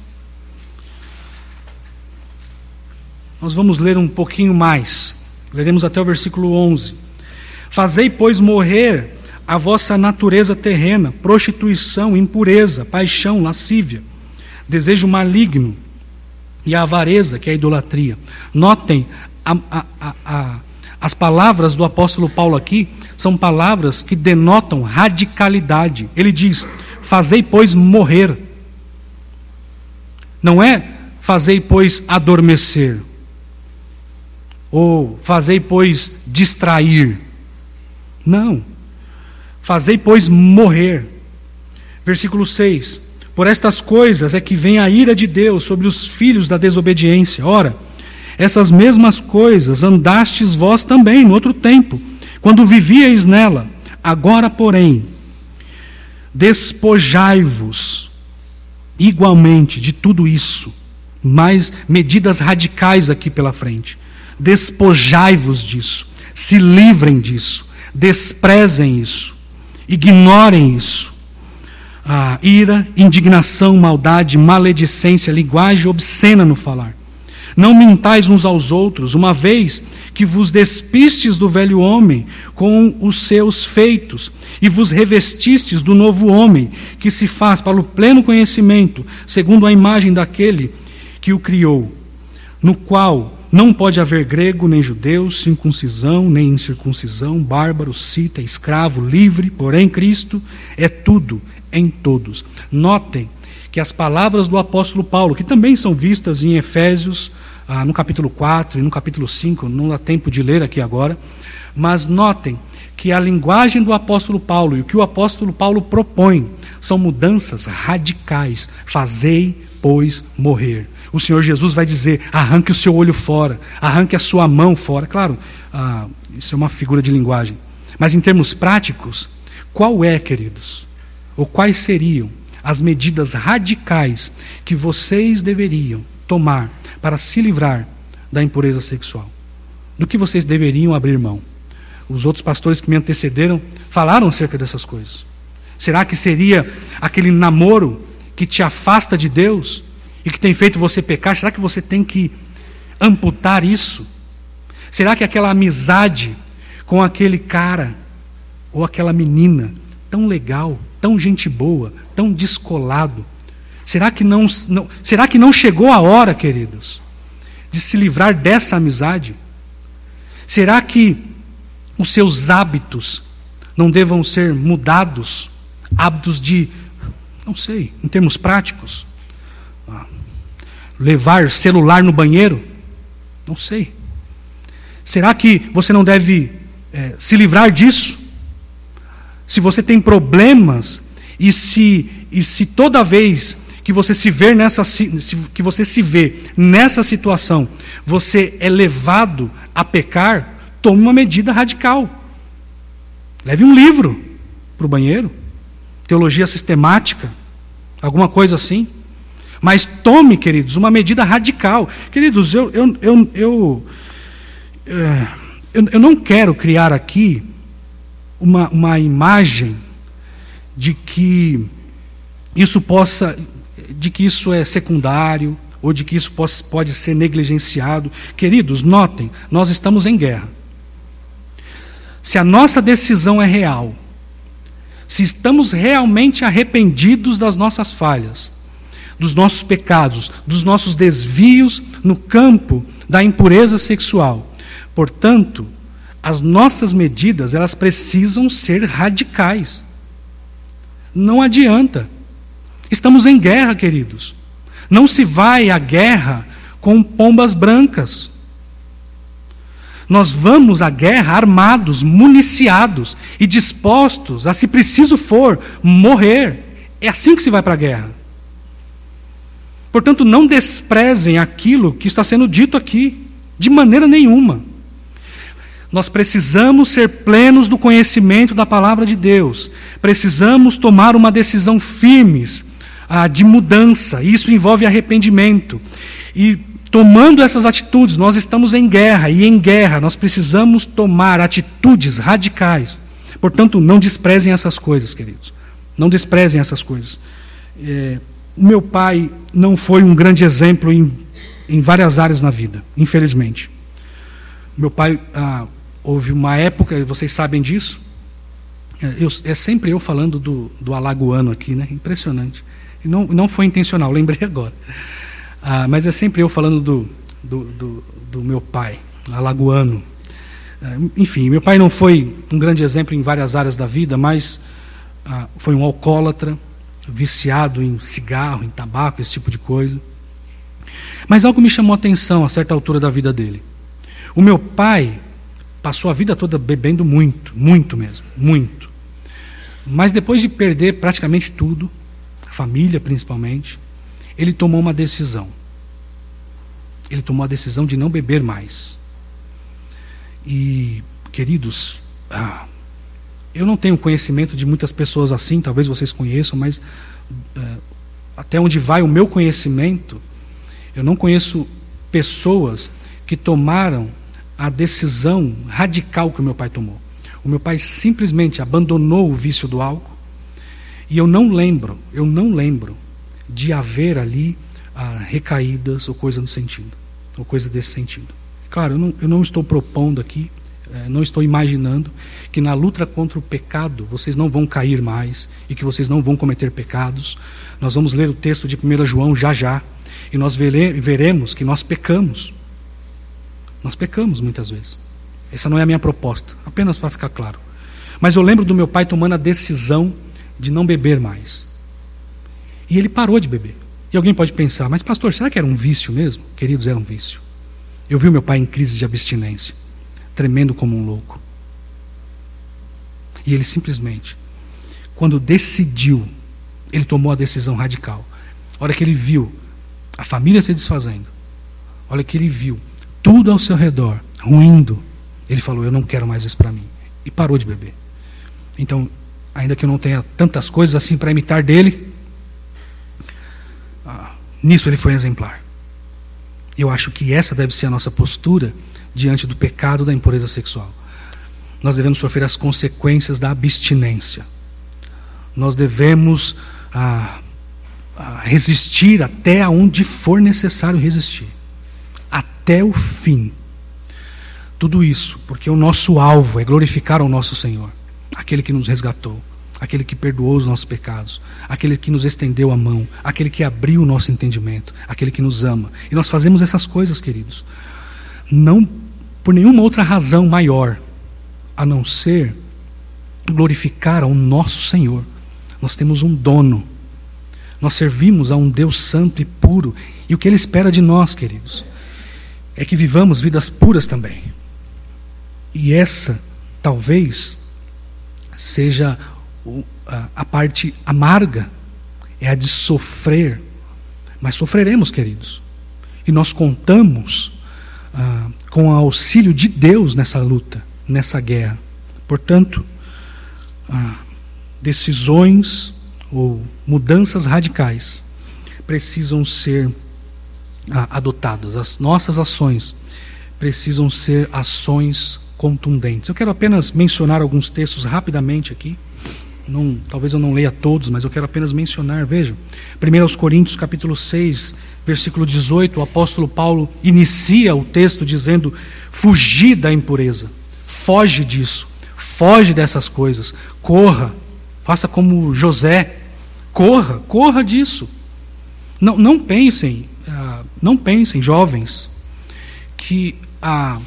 Nós vamos ler um pouquinho mais. Leremos até o versículo 11. Fazei, pois, morrer a vossa natureza terrena, prostituição, impureza, paixão, lascívia, desejo maligno e a avareza, que é a idolatria. Notem, a, a, a, as palavras do apóstolo Paulo aqui são palavras que denotam radicalidade. Ele diz: Fazei, pois, morrer. Não é fazei, pois, adormecer. Ou fazei, pois, distrair. Não. Fazei, pois, morrer. Versículo 6. Por estas coisas é que vem a ira de Deus sobre os filhos da desobediência. Ora, essas mesmas coisas andastes vós também no outro tempo, quando vivíeis nela. Agora, porém, despojai-vos igualmente de tudo isso, mais medidas radicais aqui pela frente. Despojai-vos disso, se livrem disso, desprezem isso. Ignorem isso. A ira, indignação, maldade, maledicência, linguagem obscena no falar. Não mintais uns aos outros, uma vez que vos despistes do velho homem com os seus feitos, e vos revestistes do novo homem, que se faz para o pleno conhecimento, segundo a imagem daquele que o criou, no qual não pode haver grego nem judeu, circuncisão nem incircuncisão, bárbaro, cita, escravo, livre, porém Cristo é tudo em todos. Notem que as palavras do apóstolo Paulo, que também são vistas em Efésios, ah, no capítulo 4 e no capítulo 5, não dá tempo de ler aqui agora, mas notem que a linguagem do apóstolo Paulo e o que o apóstolo Paulo propõe são mudanças radicais. Fazei, pois, morrer. O Senhor Jesus vai dizer: arranque o seu olho fora, arranque a sua mão fora. Claro, ah, isso é uma figura de linguagem. Mas em termos práticos, qual é, queridos? Ou quais seriam as medidas radicais que vocês deveriam tomar para se livrar da impureza sexual? Do que vocês deveriam abrir mão? Os outros pastores que me antecederam falaram acerca dessas coisas. Será que seria aquele namoro que te afasta de Deus e que tem feito você pecar? Será que você tem que amputar isso? Será que aquela amizade com aquele cara ou aquela menina tão legal, tão gente boa, tão descolado, será que não, não será que não chegou a hora, queridos, de se livrar dessa amizade? Será que os seus hábitos não devam ser mudados? Hábitos de, não sei, em termos práticos? Ah, levar celular no banheiro? Não sei. Será que você não deve é, se livrar disso? Se você tem problemas e se, e se toda vez que você se vê nessa que você se vê nessa situação, você é levado a pecar, tome uma medida radical. Leve um livro para o banheiro, teologia sistemática, alguma coisa assim. Mas tome, queridos, uma medida radical. Queridos, eu, eu, eu, é, eu, eu não quero criar aqui uma, uma imagem de que isso possa, de que isso é secundário, ou de que isso pode ser negligenciado. Queridos, notem, nós estamos em guerra. Se a nossa decisão é real, se estamos realmente arrependidos das nossas falhas, dos nossos pecados, dos nossos desvios no campo da impureza sexual. Portanto, as nossas medidas, elas precisam ser radicais. Não adianta. Estamos em guerra, queridos. Não se vai à guerra com pombas brancas. Nós vamos à guerra armados, municiados e dispostos a, se preciso for, morrer. É assim que se vai para a guerra. Portanto, não desprezem aquilo que está sendo dito aqui, de maneira nenhuma. Nós precisamos ser plenos do conhecimento da palavra de Deus, precisamos tomar uma decisão firmes ah, de mudança, isso envolve arrependimento. E tomando essas atitudes, nós estamos em guerra, e em guerra nós precisamos tomar atitudes radicais. Portanto, não desprezem essas coisas, queridos. Não desprezem essas coisas. É, o meu pai não foi um grande exemplo em, em várias áreas na vida, infelizmente. Meu pai, ah, houve uma época, vocês sabem disso, é, eu, é sempre eu falando do, do alagoano aqui, né? Impressionante. Não, não foi intencional, lembrei agora. Ah, mas é sempre eu falando do, do, do, do meu pai, alagoano. Ah, enfim, meu pai não foi um grande exemplo em várias áreas da vida, mas ah, foi um alcoólatra viciado em cigarro, em tabaco, esse tipo de coisa. Mas algo me chamou a atenção a certa altura da vida dele. O meu pai passou a vida toda bebendo muito, muito mesmo, muito. Mas depois de perder praticamente tudo, família principalmente, ele tomou uma decisão. Ele tomou a decisão de não beber mais. E, queridos, ah, eu não tenho conhecimento de muitas pessoas assim, talvez vocês conheçam, mas é, até onde vai o meu conhecimento, eu não conheço pessoas que tomaram a decisão radical que o meu pai tomou. O meu pai simplesmente abandonou o vício do álcool e eu não lembro, eu não lembro de haver ali ah, recaídas ou coisa no sentido, ou coisa desse sentido. Claro, eu não, eu não estou propondo aqui, é, não estou imaginando que na luta contra o pecado vocês não vão cair mais e que vocês não vão cometer pecados. Nós vamos ler o texto de 1 João já já e nós veremos que nós pecamos. Nós pecamos muitas vezes. Essa não é a minha proposta, apenas para ficar claro. Mas eu lembro do meu pai tomando a decisão de não beber mais. E ele parou de beber. E alguém pode pensar, mas pastor, será que era um vício mesmo? Queridos, era um vício. Eu vi meu pai em crise de abstinência, tremendo como um louco. E ele simplesmente, quando decidiu, ele tomou a decisão radical. A hora que ele viu a família se desfazendo, a hora que ele viu tudo ao seu redor ruindo, ele falou: Eu não quero mais isso para mim. E parou de beber. Então, ainda que eu não tenha tantas coisas assim para imitar dele, nisso ele foi exemplar. Eu acho que essa deve ser a nossa postura diante do pecado da impureza sexual. Nós devemos sofrer as consequências da abstinência. Nós devemos ah, ah, resistir até onde for necessário resistir. Até o fim. Tudo isso porque o nosso alvo é glorificar ao nosso Senhor, aquele que nos resgatou aquele que perdoou os nossos pecados, aquele que nos estendeu a mão, aquele que abriu o nosso entendimento, aquele que nos ama. E nós fazemos essas coisas, queridos, não por nenhuma outra razão maior a não ser glorificar ao nosso Senhor. Nós temos um dono. Nós servimos a um Deus santo e puro, e o que ele espera de nós, queridos, é que vivamos vidas puras também. E essa, talvez, seja a parte amarga é a de sofrer, mas sofreremos, queridos. E nós contamos ah, com o auxílio de Deus nessa luta, nessa guerra. Portanto, ah, decisões ou mudanças radicais precisam ser ah, adotadas. As nossas ações precisam ser ações contundentes. Eu quero apenas mencionar alguns textos rapidamente aqui não, talvez eu não leia todos, mas eu quero apenas mencionar, veja. 1 Coríntios capítulo 6, versículo 18, o apóstolo Paulo inicia o texto dizendo: fugir da impureza, foge disso, foge dessas coisas, corra, faça como José, corra, corra disso. Não, não pensem, uh, não pensem, jovens, que a,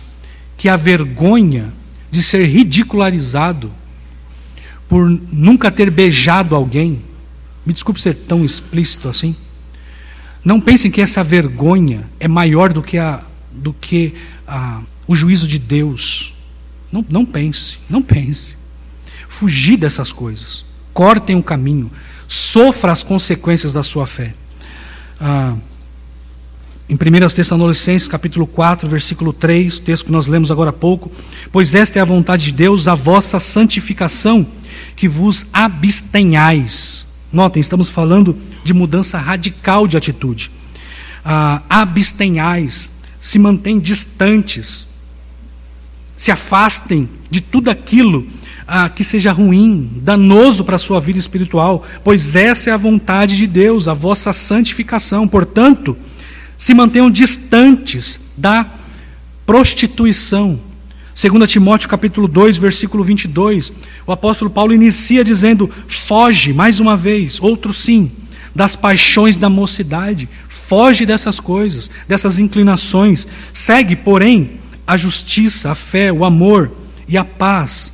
que a vergonha de ser ridicularizado por nunca ter beijado alguém, me desculpe ser tão explícito assim. Não pensem que essa vergonha é maior do que, a, do que a, o juízo de Deus. Não, não pense, não pense. Fugir dessas coisas. Cortem o caminho. Sofra as consequências da sua fé. Ah, em 1 Tessalonicenses capítulo 4, versículo 3, texto que nós lemos agora há pouco, pois esta é a vontade de Deus, a vossa santificação, que vos abstenhais. Notem, estamos falando de mudança radical de atitude. Ah, abstenhais, se mantêm distantes, se afastem de tudo aquilo ah, que seja ruim, danoso para a sua vida espiritual, pois essa é a vontade de Deus, a vossa santificação. Portanto, se mantenham distantes da prostituição 2 Timóteo capítulo 2, versículo 22, o apóstolo Paulo inicia dizendo: "Foge mais uma vez, outro sim, das paixões da mocidade, foge dessas coisas, dessas inclinações, segue, porém, a justiça, a fé, o amor e a paz,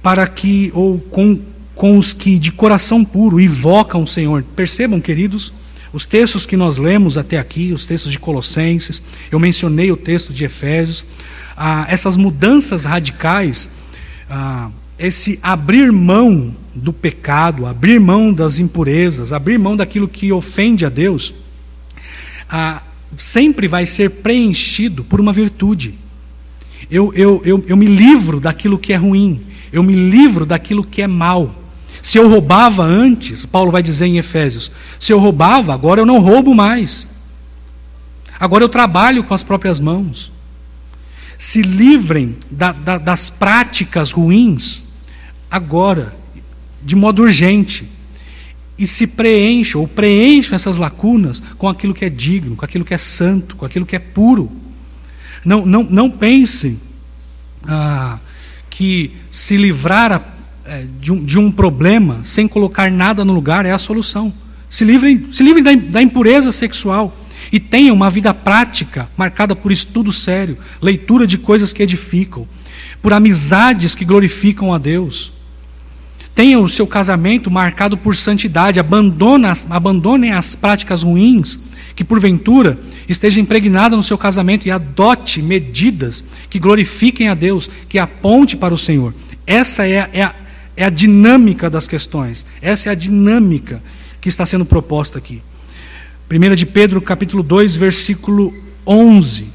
para que ou com com os que de coração puro invocam o Senhor". Percebam, queridos, os textos que nós lemos até aqui, os textos de Colossenses, eu mencionei o texto de Efésios, ah, essas mudanças radicais, ah, esse abrir mão do pecado, abrir mão das impurezas, abrir mão daquilo que ofende a Deus, ah, sempre vai ser preenchido por uma virtude. Eu, eu, eu, eu me livro daquilo que é ruim, eu me livro daquilo que é mal. Se eu roubava antes, Paulo vai dizer em Efésios: se eu roubava, agora eu não roubo mais. Agora eu trabalho com as próprias mãos se livrem da, da, das práticas ruins agora, de modo urgente, e se preencham ou preencham essas lacunas com aquilo que é digno, com aquilo que é santo, com aquilo que é puro. Não, não, não pense ah, que se livrar é, de, um, de um problema sem colocar nada no lugar é a solução. Se livrem, se livrem da, da impureza sexual e tenham uma vida prática marcada por estudo sério, leitura de coisas que edificam, por amizades que glorificam a Deus. Tenham o seu casamento marcado por santidade, abandona, abandonem as práticas ruins que porventura esteja impregnada no seu casamento e adote medidas que glorifiquem a Deus, que aponte para o Senhor. Essa é é é a dinâmica das questões. Essa é a dinâmica que está sendo proposta aqui. 1 de Pedro, capítulo 2, versículo 11.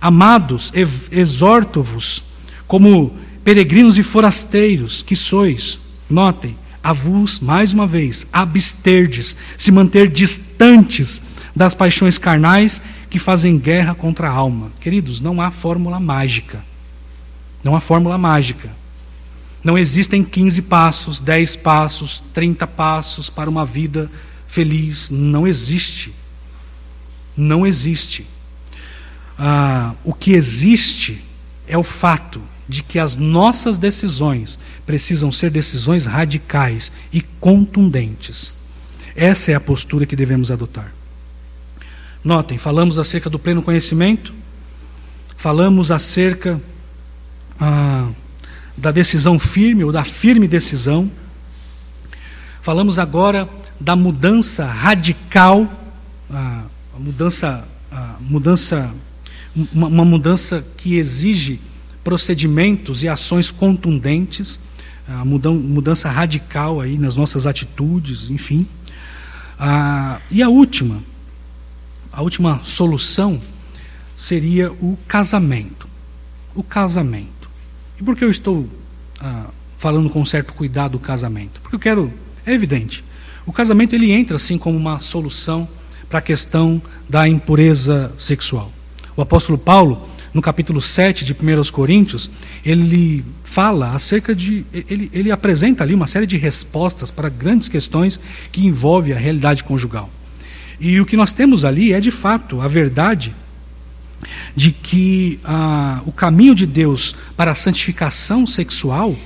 Amados, exorto-vos como peregrinos e forasteiros que sois. Notem, a vos, mais uma vez, absterdes, se manter distantes das paixões carnais que fazem guerra contra a alma. Queridos, não há fórmula mágica. Não há fórmula mágica. Não existem 15 passos, 10 passos, 30 passos para uma vida feliz. Não existe. Não existe. Ah, o que existe é o fato de que as nossas decisões precisam ser decisões radicais e contundentes. Essa é a postura que devemos adotar. Notem, falamos acerca do pleno conhecimento, falamos acerca ah, da decisão firme ou da firme decisão, falamos agora da mudança radical, a mudança, a mudança, uma, mudança que exige procedimentos e ações contundentes, a mudança radical aí nas nossas atitudes, enfim. E a última, a última solução seria o casamento. O casamento. E por que eu estou ah, falando com certo cuidado do casamento? Porque eu quero, é evidente, o casamento ele entra assim como uma solução para a questão da impureza sexual. O apóstolo Paulo, no capítulo 7 de 1 Coríntios, ele fala acerca de. Ele, ele apresenta ali uma série de respostas para grandes questões que envolvem a realidade conjugal. E o que nós temos ali é, de fato, a verdade de que ah, o caminho de Deus para a santificação sexual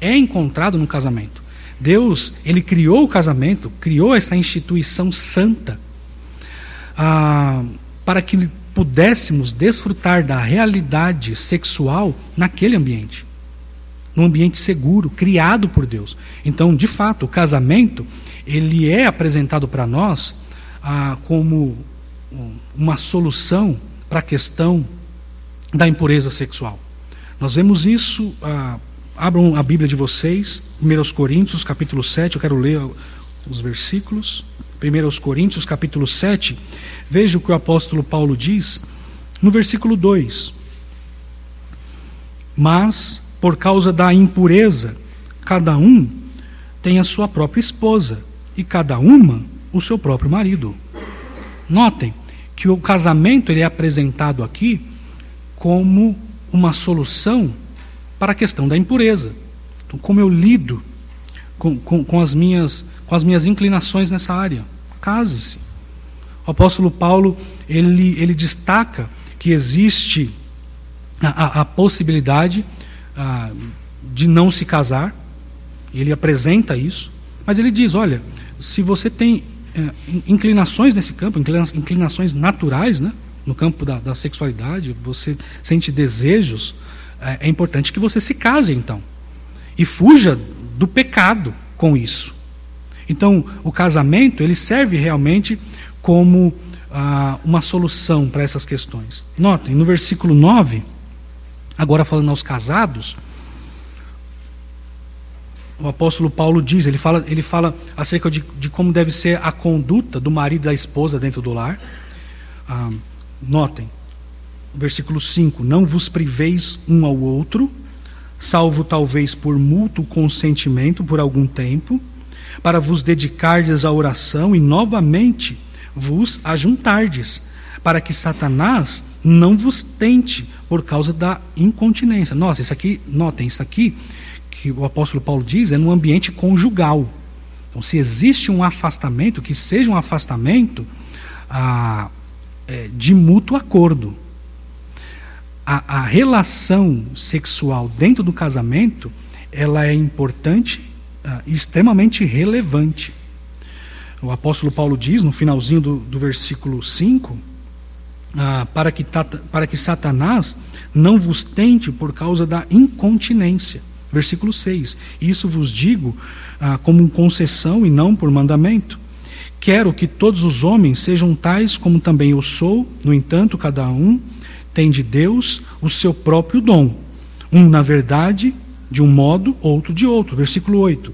é encontrado no casamento. Deus, ele criou o casamento, criou essa instituição santa ah, para que pudéssemos desfrutar da realidade sexual naquele ambiente, num ambiente seguro, criado por Deus. Então, de fato, o casamento ele é apresentado para nós ah, como uma solução para a questão da impureza sexual. Nós vemos isso, ah, abram a Bíblia de vocês, 1 Coríntios, capítulo 7, eu quero ler os versículos. 1 Coríntios, capítulo 7, veja o que o apóstolo Paulo diz no versículo 2. Mas, por causa da impureza, cada um tem a sua própria esposa, e cada uma o seu próprio marido. Notem que o casamento ele é apresentado aqui como uma solução para a questão da impureza. Então, como eu lido com, com, com, as, minhas, com as minhas inclinações nessa área? Case-se. O apóstolo Paulo ele, ele destaca que existe a, a, a possibilidade a, de não se casar, ele apresenta isso, mas ele diz: olha, se você tem inclinações nesse campo, inclinações naturais, né? no campo da, da sexualidade, você sente desejos, é, é, importante que você se case então. E fuja do pecado com isso. Então, o casamento, ele serve realmente como ah, uma solução para essas questões. Notem, no versículo 9, agora falando aos casados, o apóstolo Paulo diz, ele fala, ele fala acerca de, de como deve ser a conduta do marido e da esposa dentro do lar. Ah, notem, versículo 5: Não vos priveis um ao outro, salvo talvez por mútuo consentimento por algum tempo, para vos dedicardes à oração e novamente vos ajuntardes, para que Satanás não vos tente por causa da incontinência. Nossa, isso aqui, notem, isso aqui que o apóstolo Paulo diz é no ambiente conjugal. Então, se existe um afastamento, que seja um afastamento ah, é, de mútuo acordo. a, a relação sexual dentro do casamento ela é importante e extremamente relevante. O apóstolo Paulo diz, no finalzinho do, do versículo 5, ah, para, que para que Satanás não vos tente por causa da incontinência. Versículo 6. Isso vos digo ah, como concessão e não por mandamento. Quero que todos os homens sejam tais como também eu sou, no entanto, cada um tem de Deus o seu próprio dom. Um, na verdade, de um modo, outro de outro. Versículo 8.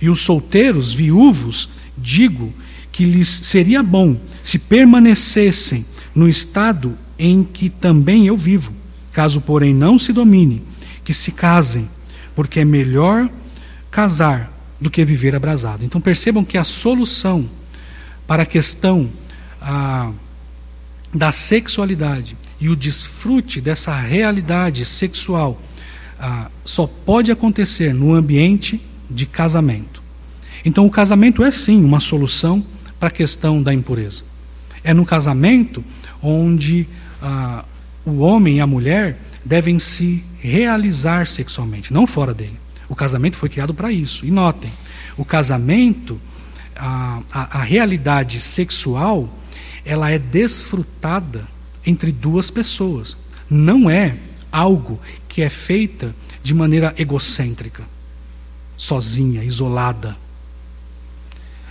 E os solteiros, viúvos, digo que lhes seria bom se permanecessem no estado em que também eu vivo. Caso, porém, não se domine, que se casem, porque é melhor casar do que viver abrasado. Então percebam que a solução para a questão ah, da sexualidade e o desfrute dessa realidade sexual ah, só pode acontecer no ambiente de casamento. Então, o casamento é sim uma solução para a questão da impureza. É no casamento onde ah, o homem e a mulher devem se realizar sexualmente, não fora dele. O casamento foi criado para isso. E notem, o casamento, a, a, a realidade sexual, ela é desfrutada entre duas pessoas. Não é algo que é feita de maneira egocêntrica, sozinha, isolada.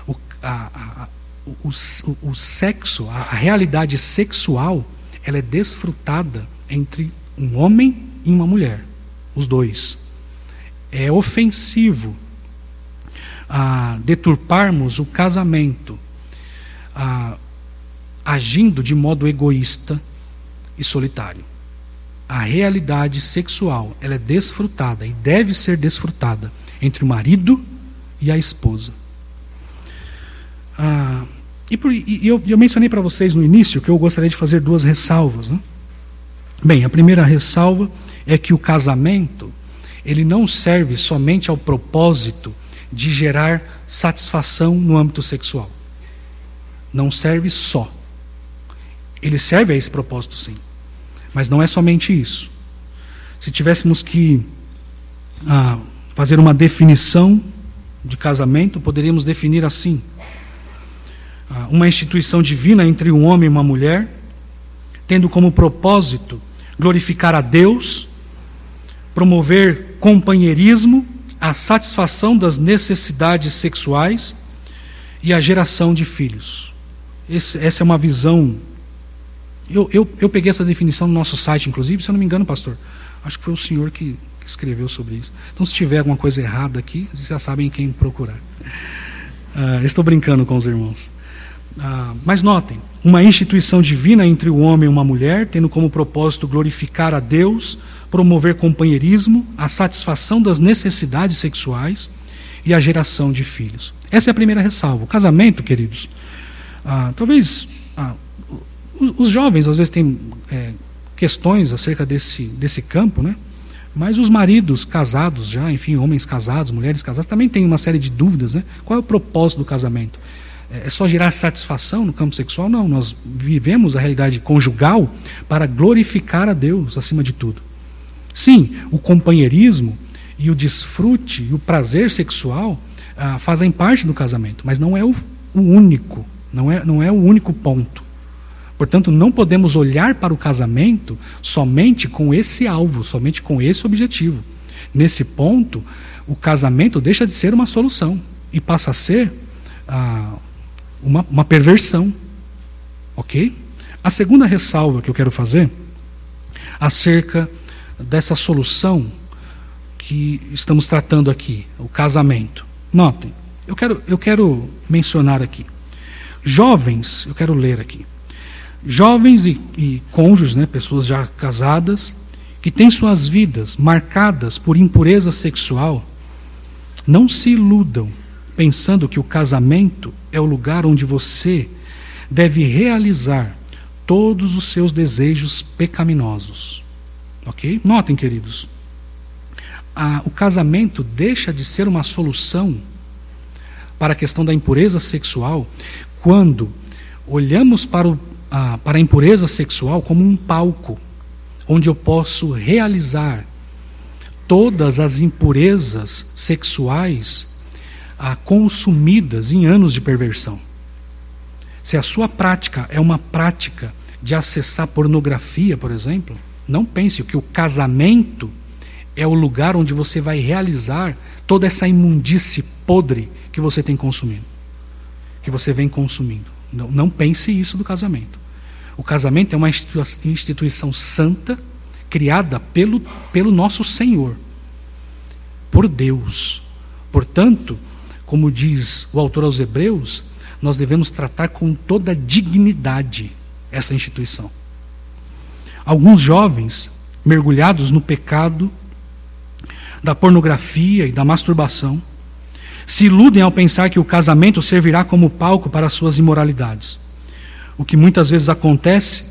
O, a, o, o, o sexo, a realidade sexual, ela é desfrutada entre um homem e uma mulher, os dois. É ofensivo a deturparmos o casamento, a, agindo de modo egoísta e solitário. A realidade sexual ela é desfrutada e deve ser desfrutada entre o marido e a esposa. Ah, e, por, e eu, eu, mencionei para vocês no início que eu gostaria de fazer duas ressalvas. Né? Bem, a primeira ressalva é que o casamento ele não serve somente ao propósito de gerar satisfação no âmbito sexual. Não serve só. Ele serve a esse propósito, sim. Mas não é somente isso. Se tivéssemos que ah, fazer uma definição de casamento, poderíamos definir assim: ah, uma instituição divina entre um homem e uma mulher, tendo como propósito glorificar a Deus, promover companheirismo, a satisfação das necessidades sexuais e a geração de filhos. Esse, essa é uma visão. Eu, eu, eu peguei essa definição no nosso site, inclusive, se eu não me engano, pastor. Acho que foi o senhor que, que escreveu sobre isso. Então, se tiver alguma coisa errada aqui, vocês já sabem quem procurar. Uh, estou brincando com os irmãos. Ah, mas notem, uma instituição divina entre o homem e uma mulher, tendo como propósito glorificar a Deus, promover companheirismo, a satisfação das necessidades sexuais e a geração de filhos. Essa é a primeira ressalva. O casamento, queridos, ah, talvez ah, os, jovens às vezes têm é, questões acerca desse, desse campo, né? Mas os maridos casados já, enfim, homens casados, mulheres casadas, também têm uma série de dúvidas, né? Qual é o propósito do casamento? é só gerar satisfação no campo sexual? Não, nós vivemos a realidade conjugal para glorificar a Deus acima de tudo. Sim, o companheirismo e o desfrute e o prazer sexual ah, fazem parte do casamento, mas não é o, o único, não é, não é o único ponto. Portanto, não podemos olhar para o casamento somente com esse alvo, somente com esse objetivo. Nesse ponto, o casamento deixa de ser uma solução e passa a ser ah, uma, uma perversão. Ok? A segunda ressalva que eu quero fazer acerca dessa solução que estamos tratando aqui, o casamento. Notem, eu quero, eu quero mencionar aqui. Jovens, eu quero ler aqui. Jovens e, e cônjuges, né, pessoas já casadas, que têm suas vidas marcadas por impureza sexual, não se iludam pensando que o casamento é o lugar onde você deve realizar todos os seus desejos pecaminosos. Ok? Notem, queridos, a, o casamento deixa de ser uma solução para a questão da impureza sexual quando olhamos para, o, a, para a impureza sexual como um palco onde eu posso realizar todas as impurezas sexuais consumidas em anos de perversão. Se a sua prática é uma prática de acessar pornografia, por exemplo, não pense que o casamento é o lugar onde você vai realizar toda essa imundície podre que você tem consumido, que você vem consumindo. Não, não pense isso do casamento. O casamento é uma instituição santa, criada pelo, pelo nosso Senhor, por Deus. Portanto, como diz o autor aos Hebreus, nós devemos tratar com toda dignidade essa instituição. Alguns jovens, mergulhados no pecado da pornografia e da masturbação, se iludem ao pensar que o casamento servirá como palco para suas imoralidades. O que muitas vezes acontece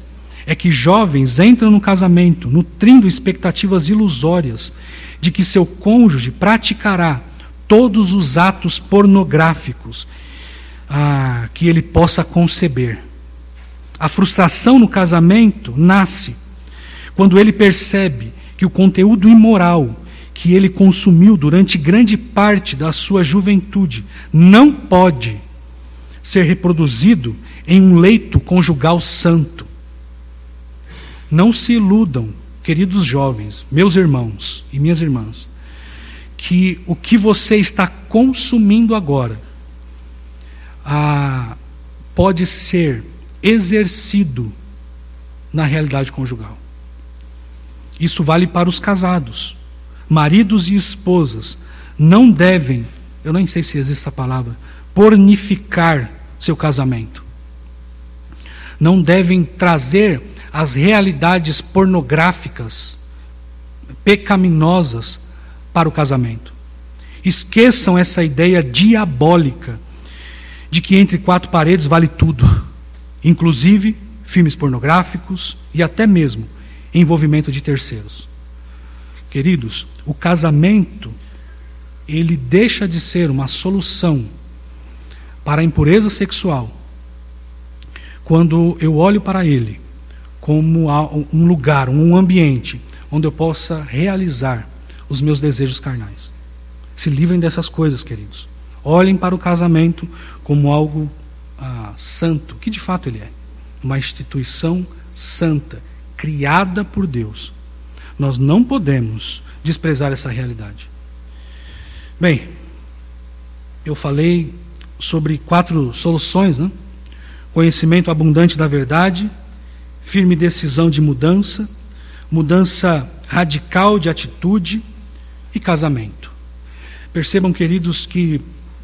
é que jovens entram no casamento nutrindo expectativas ilusórias de que seu cônjuge praticará todos os atos pornográficos ah, que ele possa conceber. A frustração no casamento nasce quando ele percebe que o conteúdo imoral que ele consumiu durante grande parte da sua juventude não pode ser reproduzido em um leito conjugal santo. Não se iludam, queridos jovens, meus irmãos e minhas irmãs, que o que você está consumindo agora ah, pode ser exercido na realidade conjugal. Isso vale para os casados. Maridos e esposas não devem, eu nem sei se existe essa palavra, pornificar seu casamento. Não devem trazer as realidades pornográficas, pecaminosas, para o casamento. Esqueçam essa ideia diabólica de que entre quatro paredes vale tudo, inclusive filmes pornográficos e até mesmo envolvimento de terceiros. Queridos, o casamento ele deixa de ser uma solução para a impureza sexual quando eu olho para ele como um lugar, um ambiente onde eu possa realizar os meus desejos carnais. Se livrem dessas coisas, queridos. Olhem para o casamento como algo ah, santo, que de fato ele é. Uma instituição santa, criada por Deus. Nós não podemos desprezar essa realidade. Bem, eu falei sobre quatro soluções, né? Conhecimento abundante da verdade, firme decisão de mudança, mudança radical de atitude e casamento. Percebam, queridos, que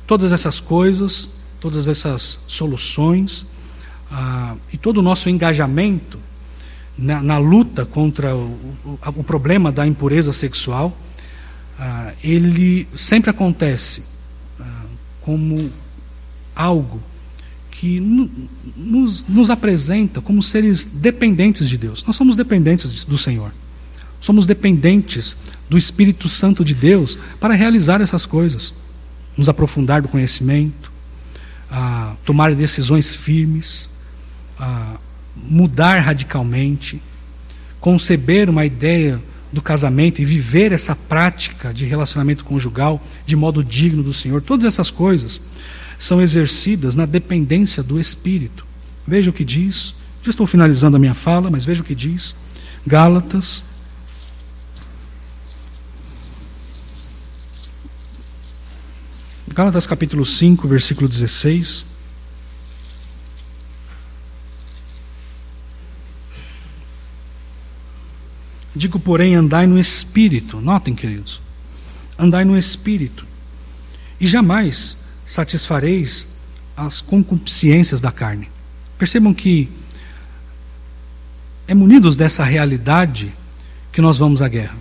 todas essas coisas, todas essas soluções ah, e todo o nosso engajamento na, na luta contra o, o, o, problema da impureza sexual, ah, ele sempre acontece ah, como algo que nos, nos apresenta como seres dependentes de Deus. Nós somos dependentes do Senhor. Somos dependentes do Espírito Santo de Deus para realizar essas coisas. Nos aprofundar do conhecimento, a tomar decisões firmes, a mudar radicalmente, conceber uma ideia do casamento e viver essa prática de relacionamento conjugal de modo digno do Senhor. Todas essas coisas são exercidas na dependência do Espírito. Veja o que diz. Já estou finalizando a minha fala, mas veja o que diz. Gálatas Gálatas capítulo 5, versículo 16. Digo, porém, andai no espírito. Notem, queridos. Andai no espírito. E jamais satisfareis as concupiscências da carne. Percebam que é munidos dessa realidade que nós vamos à guerra.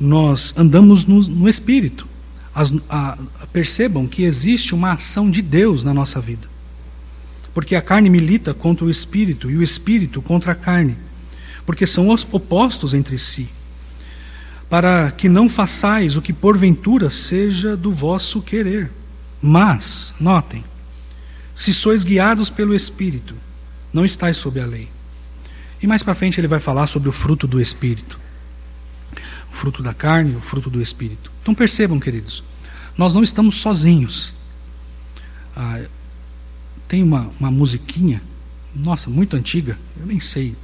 Nós andamos no, no espírito as, a, percebam que existe uma ação de Deus na nossa vida. Porque a carne milita contra o espírito e o espírito contra a carne, porque são opostos entre si. Para que não façais o que porventura seja do vosso querer. Mas, notem, se sois guiados pelo espírito, não estáis sob a lei. E mais para frente ele vai falar sobre o fruto do Espírito. O fruto da carne, o fruto do Espírito. Então percebam, queridos, nós não estamos sozinhos. Ah, tem uma, uma musiquinha, nossa, muito antiga, eu nem sei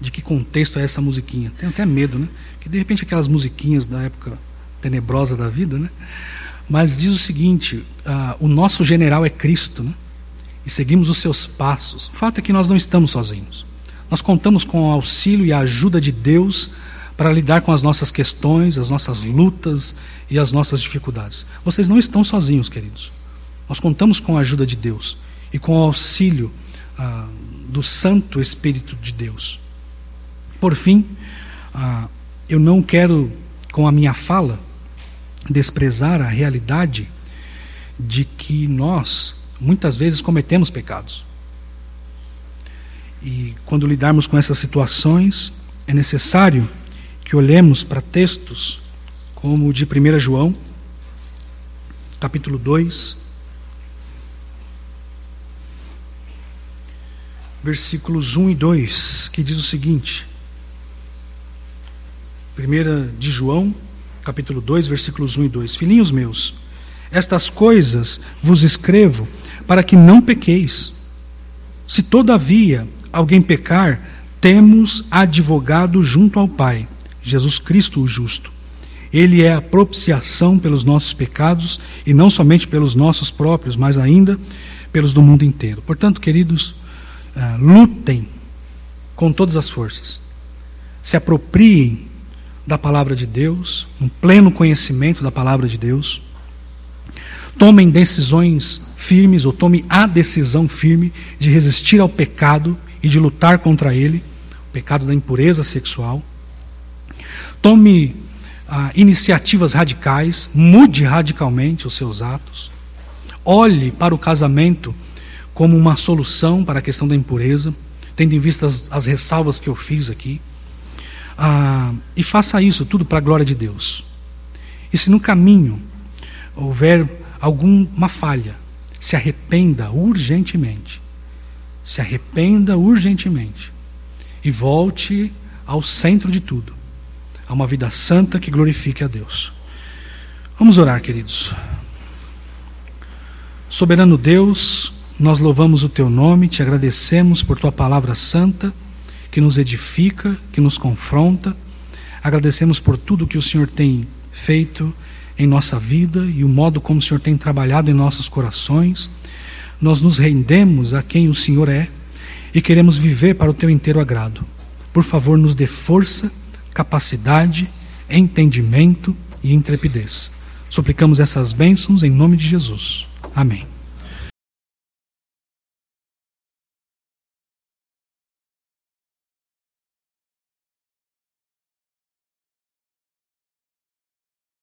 de que contexto é essa musiquinha. Tenho até medo, né? Que de repente aquelas musiquinhas da época tenebrosa da vida, né? Mas diz o seguinte: ah, o nosso general é Cristo, né? E seguimos os seus passos. O fato é que nós não estamos sozinhos. Nós contamos com o auxílio e a ajuda de Deus para lidar com as nossas questões, as nossas lutas e as nossas dificuldades. Vocês não estão sozinhos, queridos. Nós contamos com a ajuda de Deus e com o auxílio ah, do Santo Espírito de Deus. Por fim, ah, eu não quero, com a minha fala, desprezar a realidade de que nós, muitas vezes, cometemos pecados. E quando lidarmos com essas situações, é necessário que olhemos para textos como o de 1 João, capítulo 2, versículos 1 e 2, que diz o seguinte: 1 de João, capítulo 2, versículos 1 e 2. Filhinhos meus, estas coisas vos escrevo para que não pequeis. Se todavia alguém pecar, temos advogado junto ao Pai, Jesus Cristo o justo. Ele é a propiciação pelos nossos pecados, e não somente pelos nossos próprios, mas ainda pelos do mundo inteiro. Portanto, queridos, uh, lutem com todas as forças. Se apropriem da palavra de Deus, um pleno conhecimento da palavra de Deus. Tomem decisões firmes, ou tome a decisão firme de resistir ao pecado e de lutar contra ele, o pecado da impureza sexual. Tome ah, iniciativas radicais, mude radicalmente os seus atos. Olhe para o casamento como uma solução para a questão da impureza, tendo em vista as, as ressalvas que eu fiz aqui. Ah, e faça isso tudo para a glória de Deus. E se no caminho houver alguma falha, se arrependa urgentemente. Se arrependa urgentemente. E volte ao centro de tudo a uma vida santa que glorifique a Deus. Vamos orar, queridos. Soberano Deus, nós louvamos o teu nome, te agradecemos por tua palavra santa que nos edifica, que nos confronta. Agradecemos por tudo que o Senhor tem feito em nossa vida e o modo como o Senhor tem trabalhado em nossos corações. Nós nos rendemos a quem o Senhor é e queremos viver para o teu inteiro agrado. Por favor, nos dê força, capacidade, entendimento e intrepidez. Suplicamos essas bênçãos em nome de Jesus. Amém.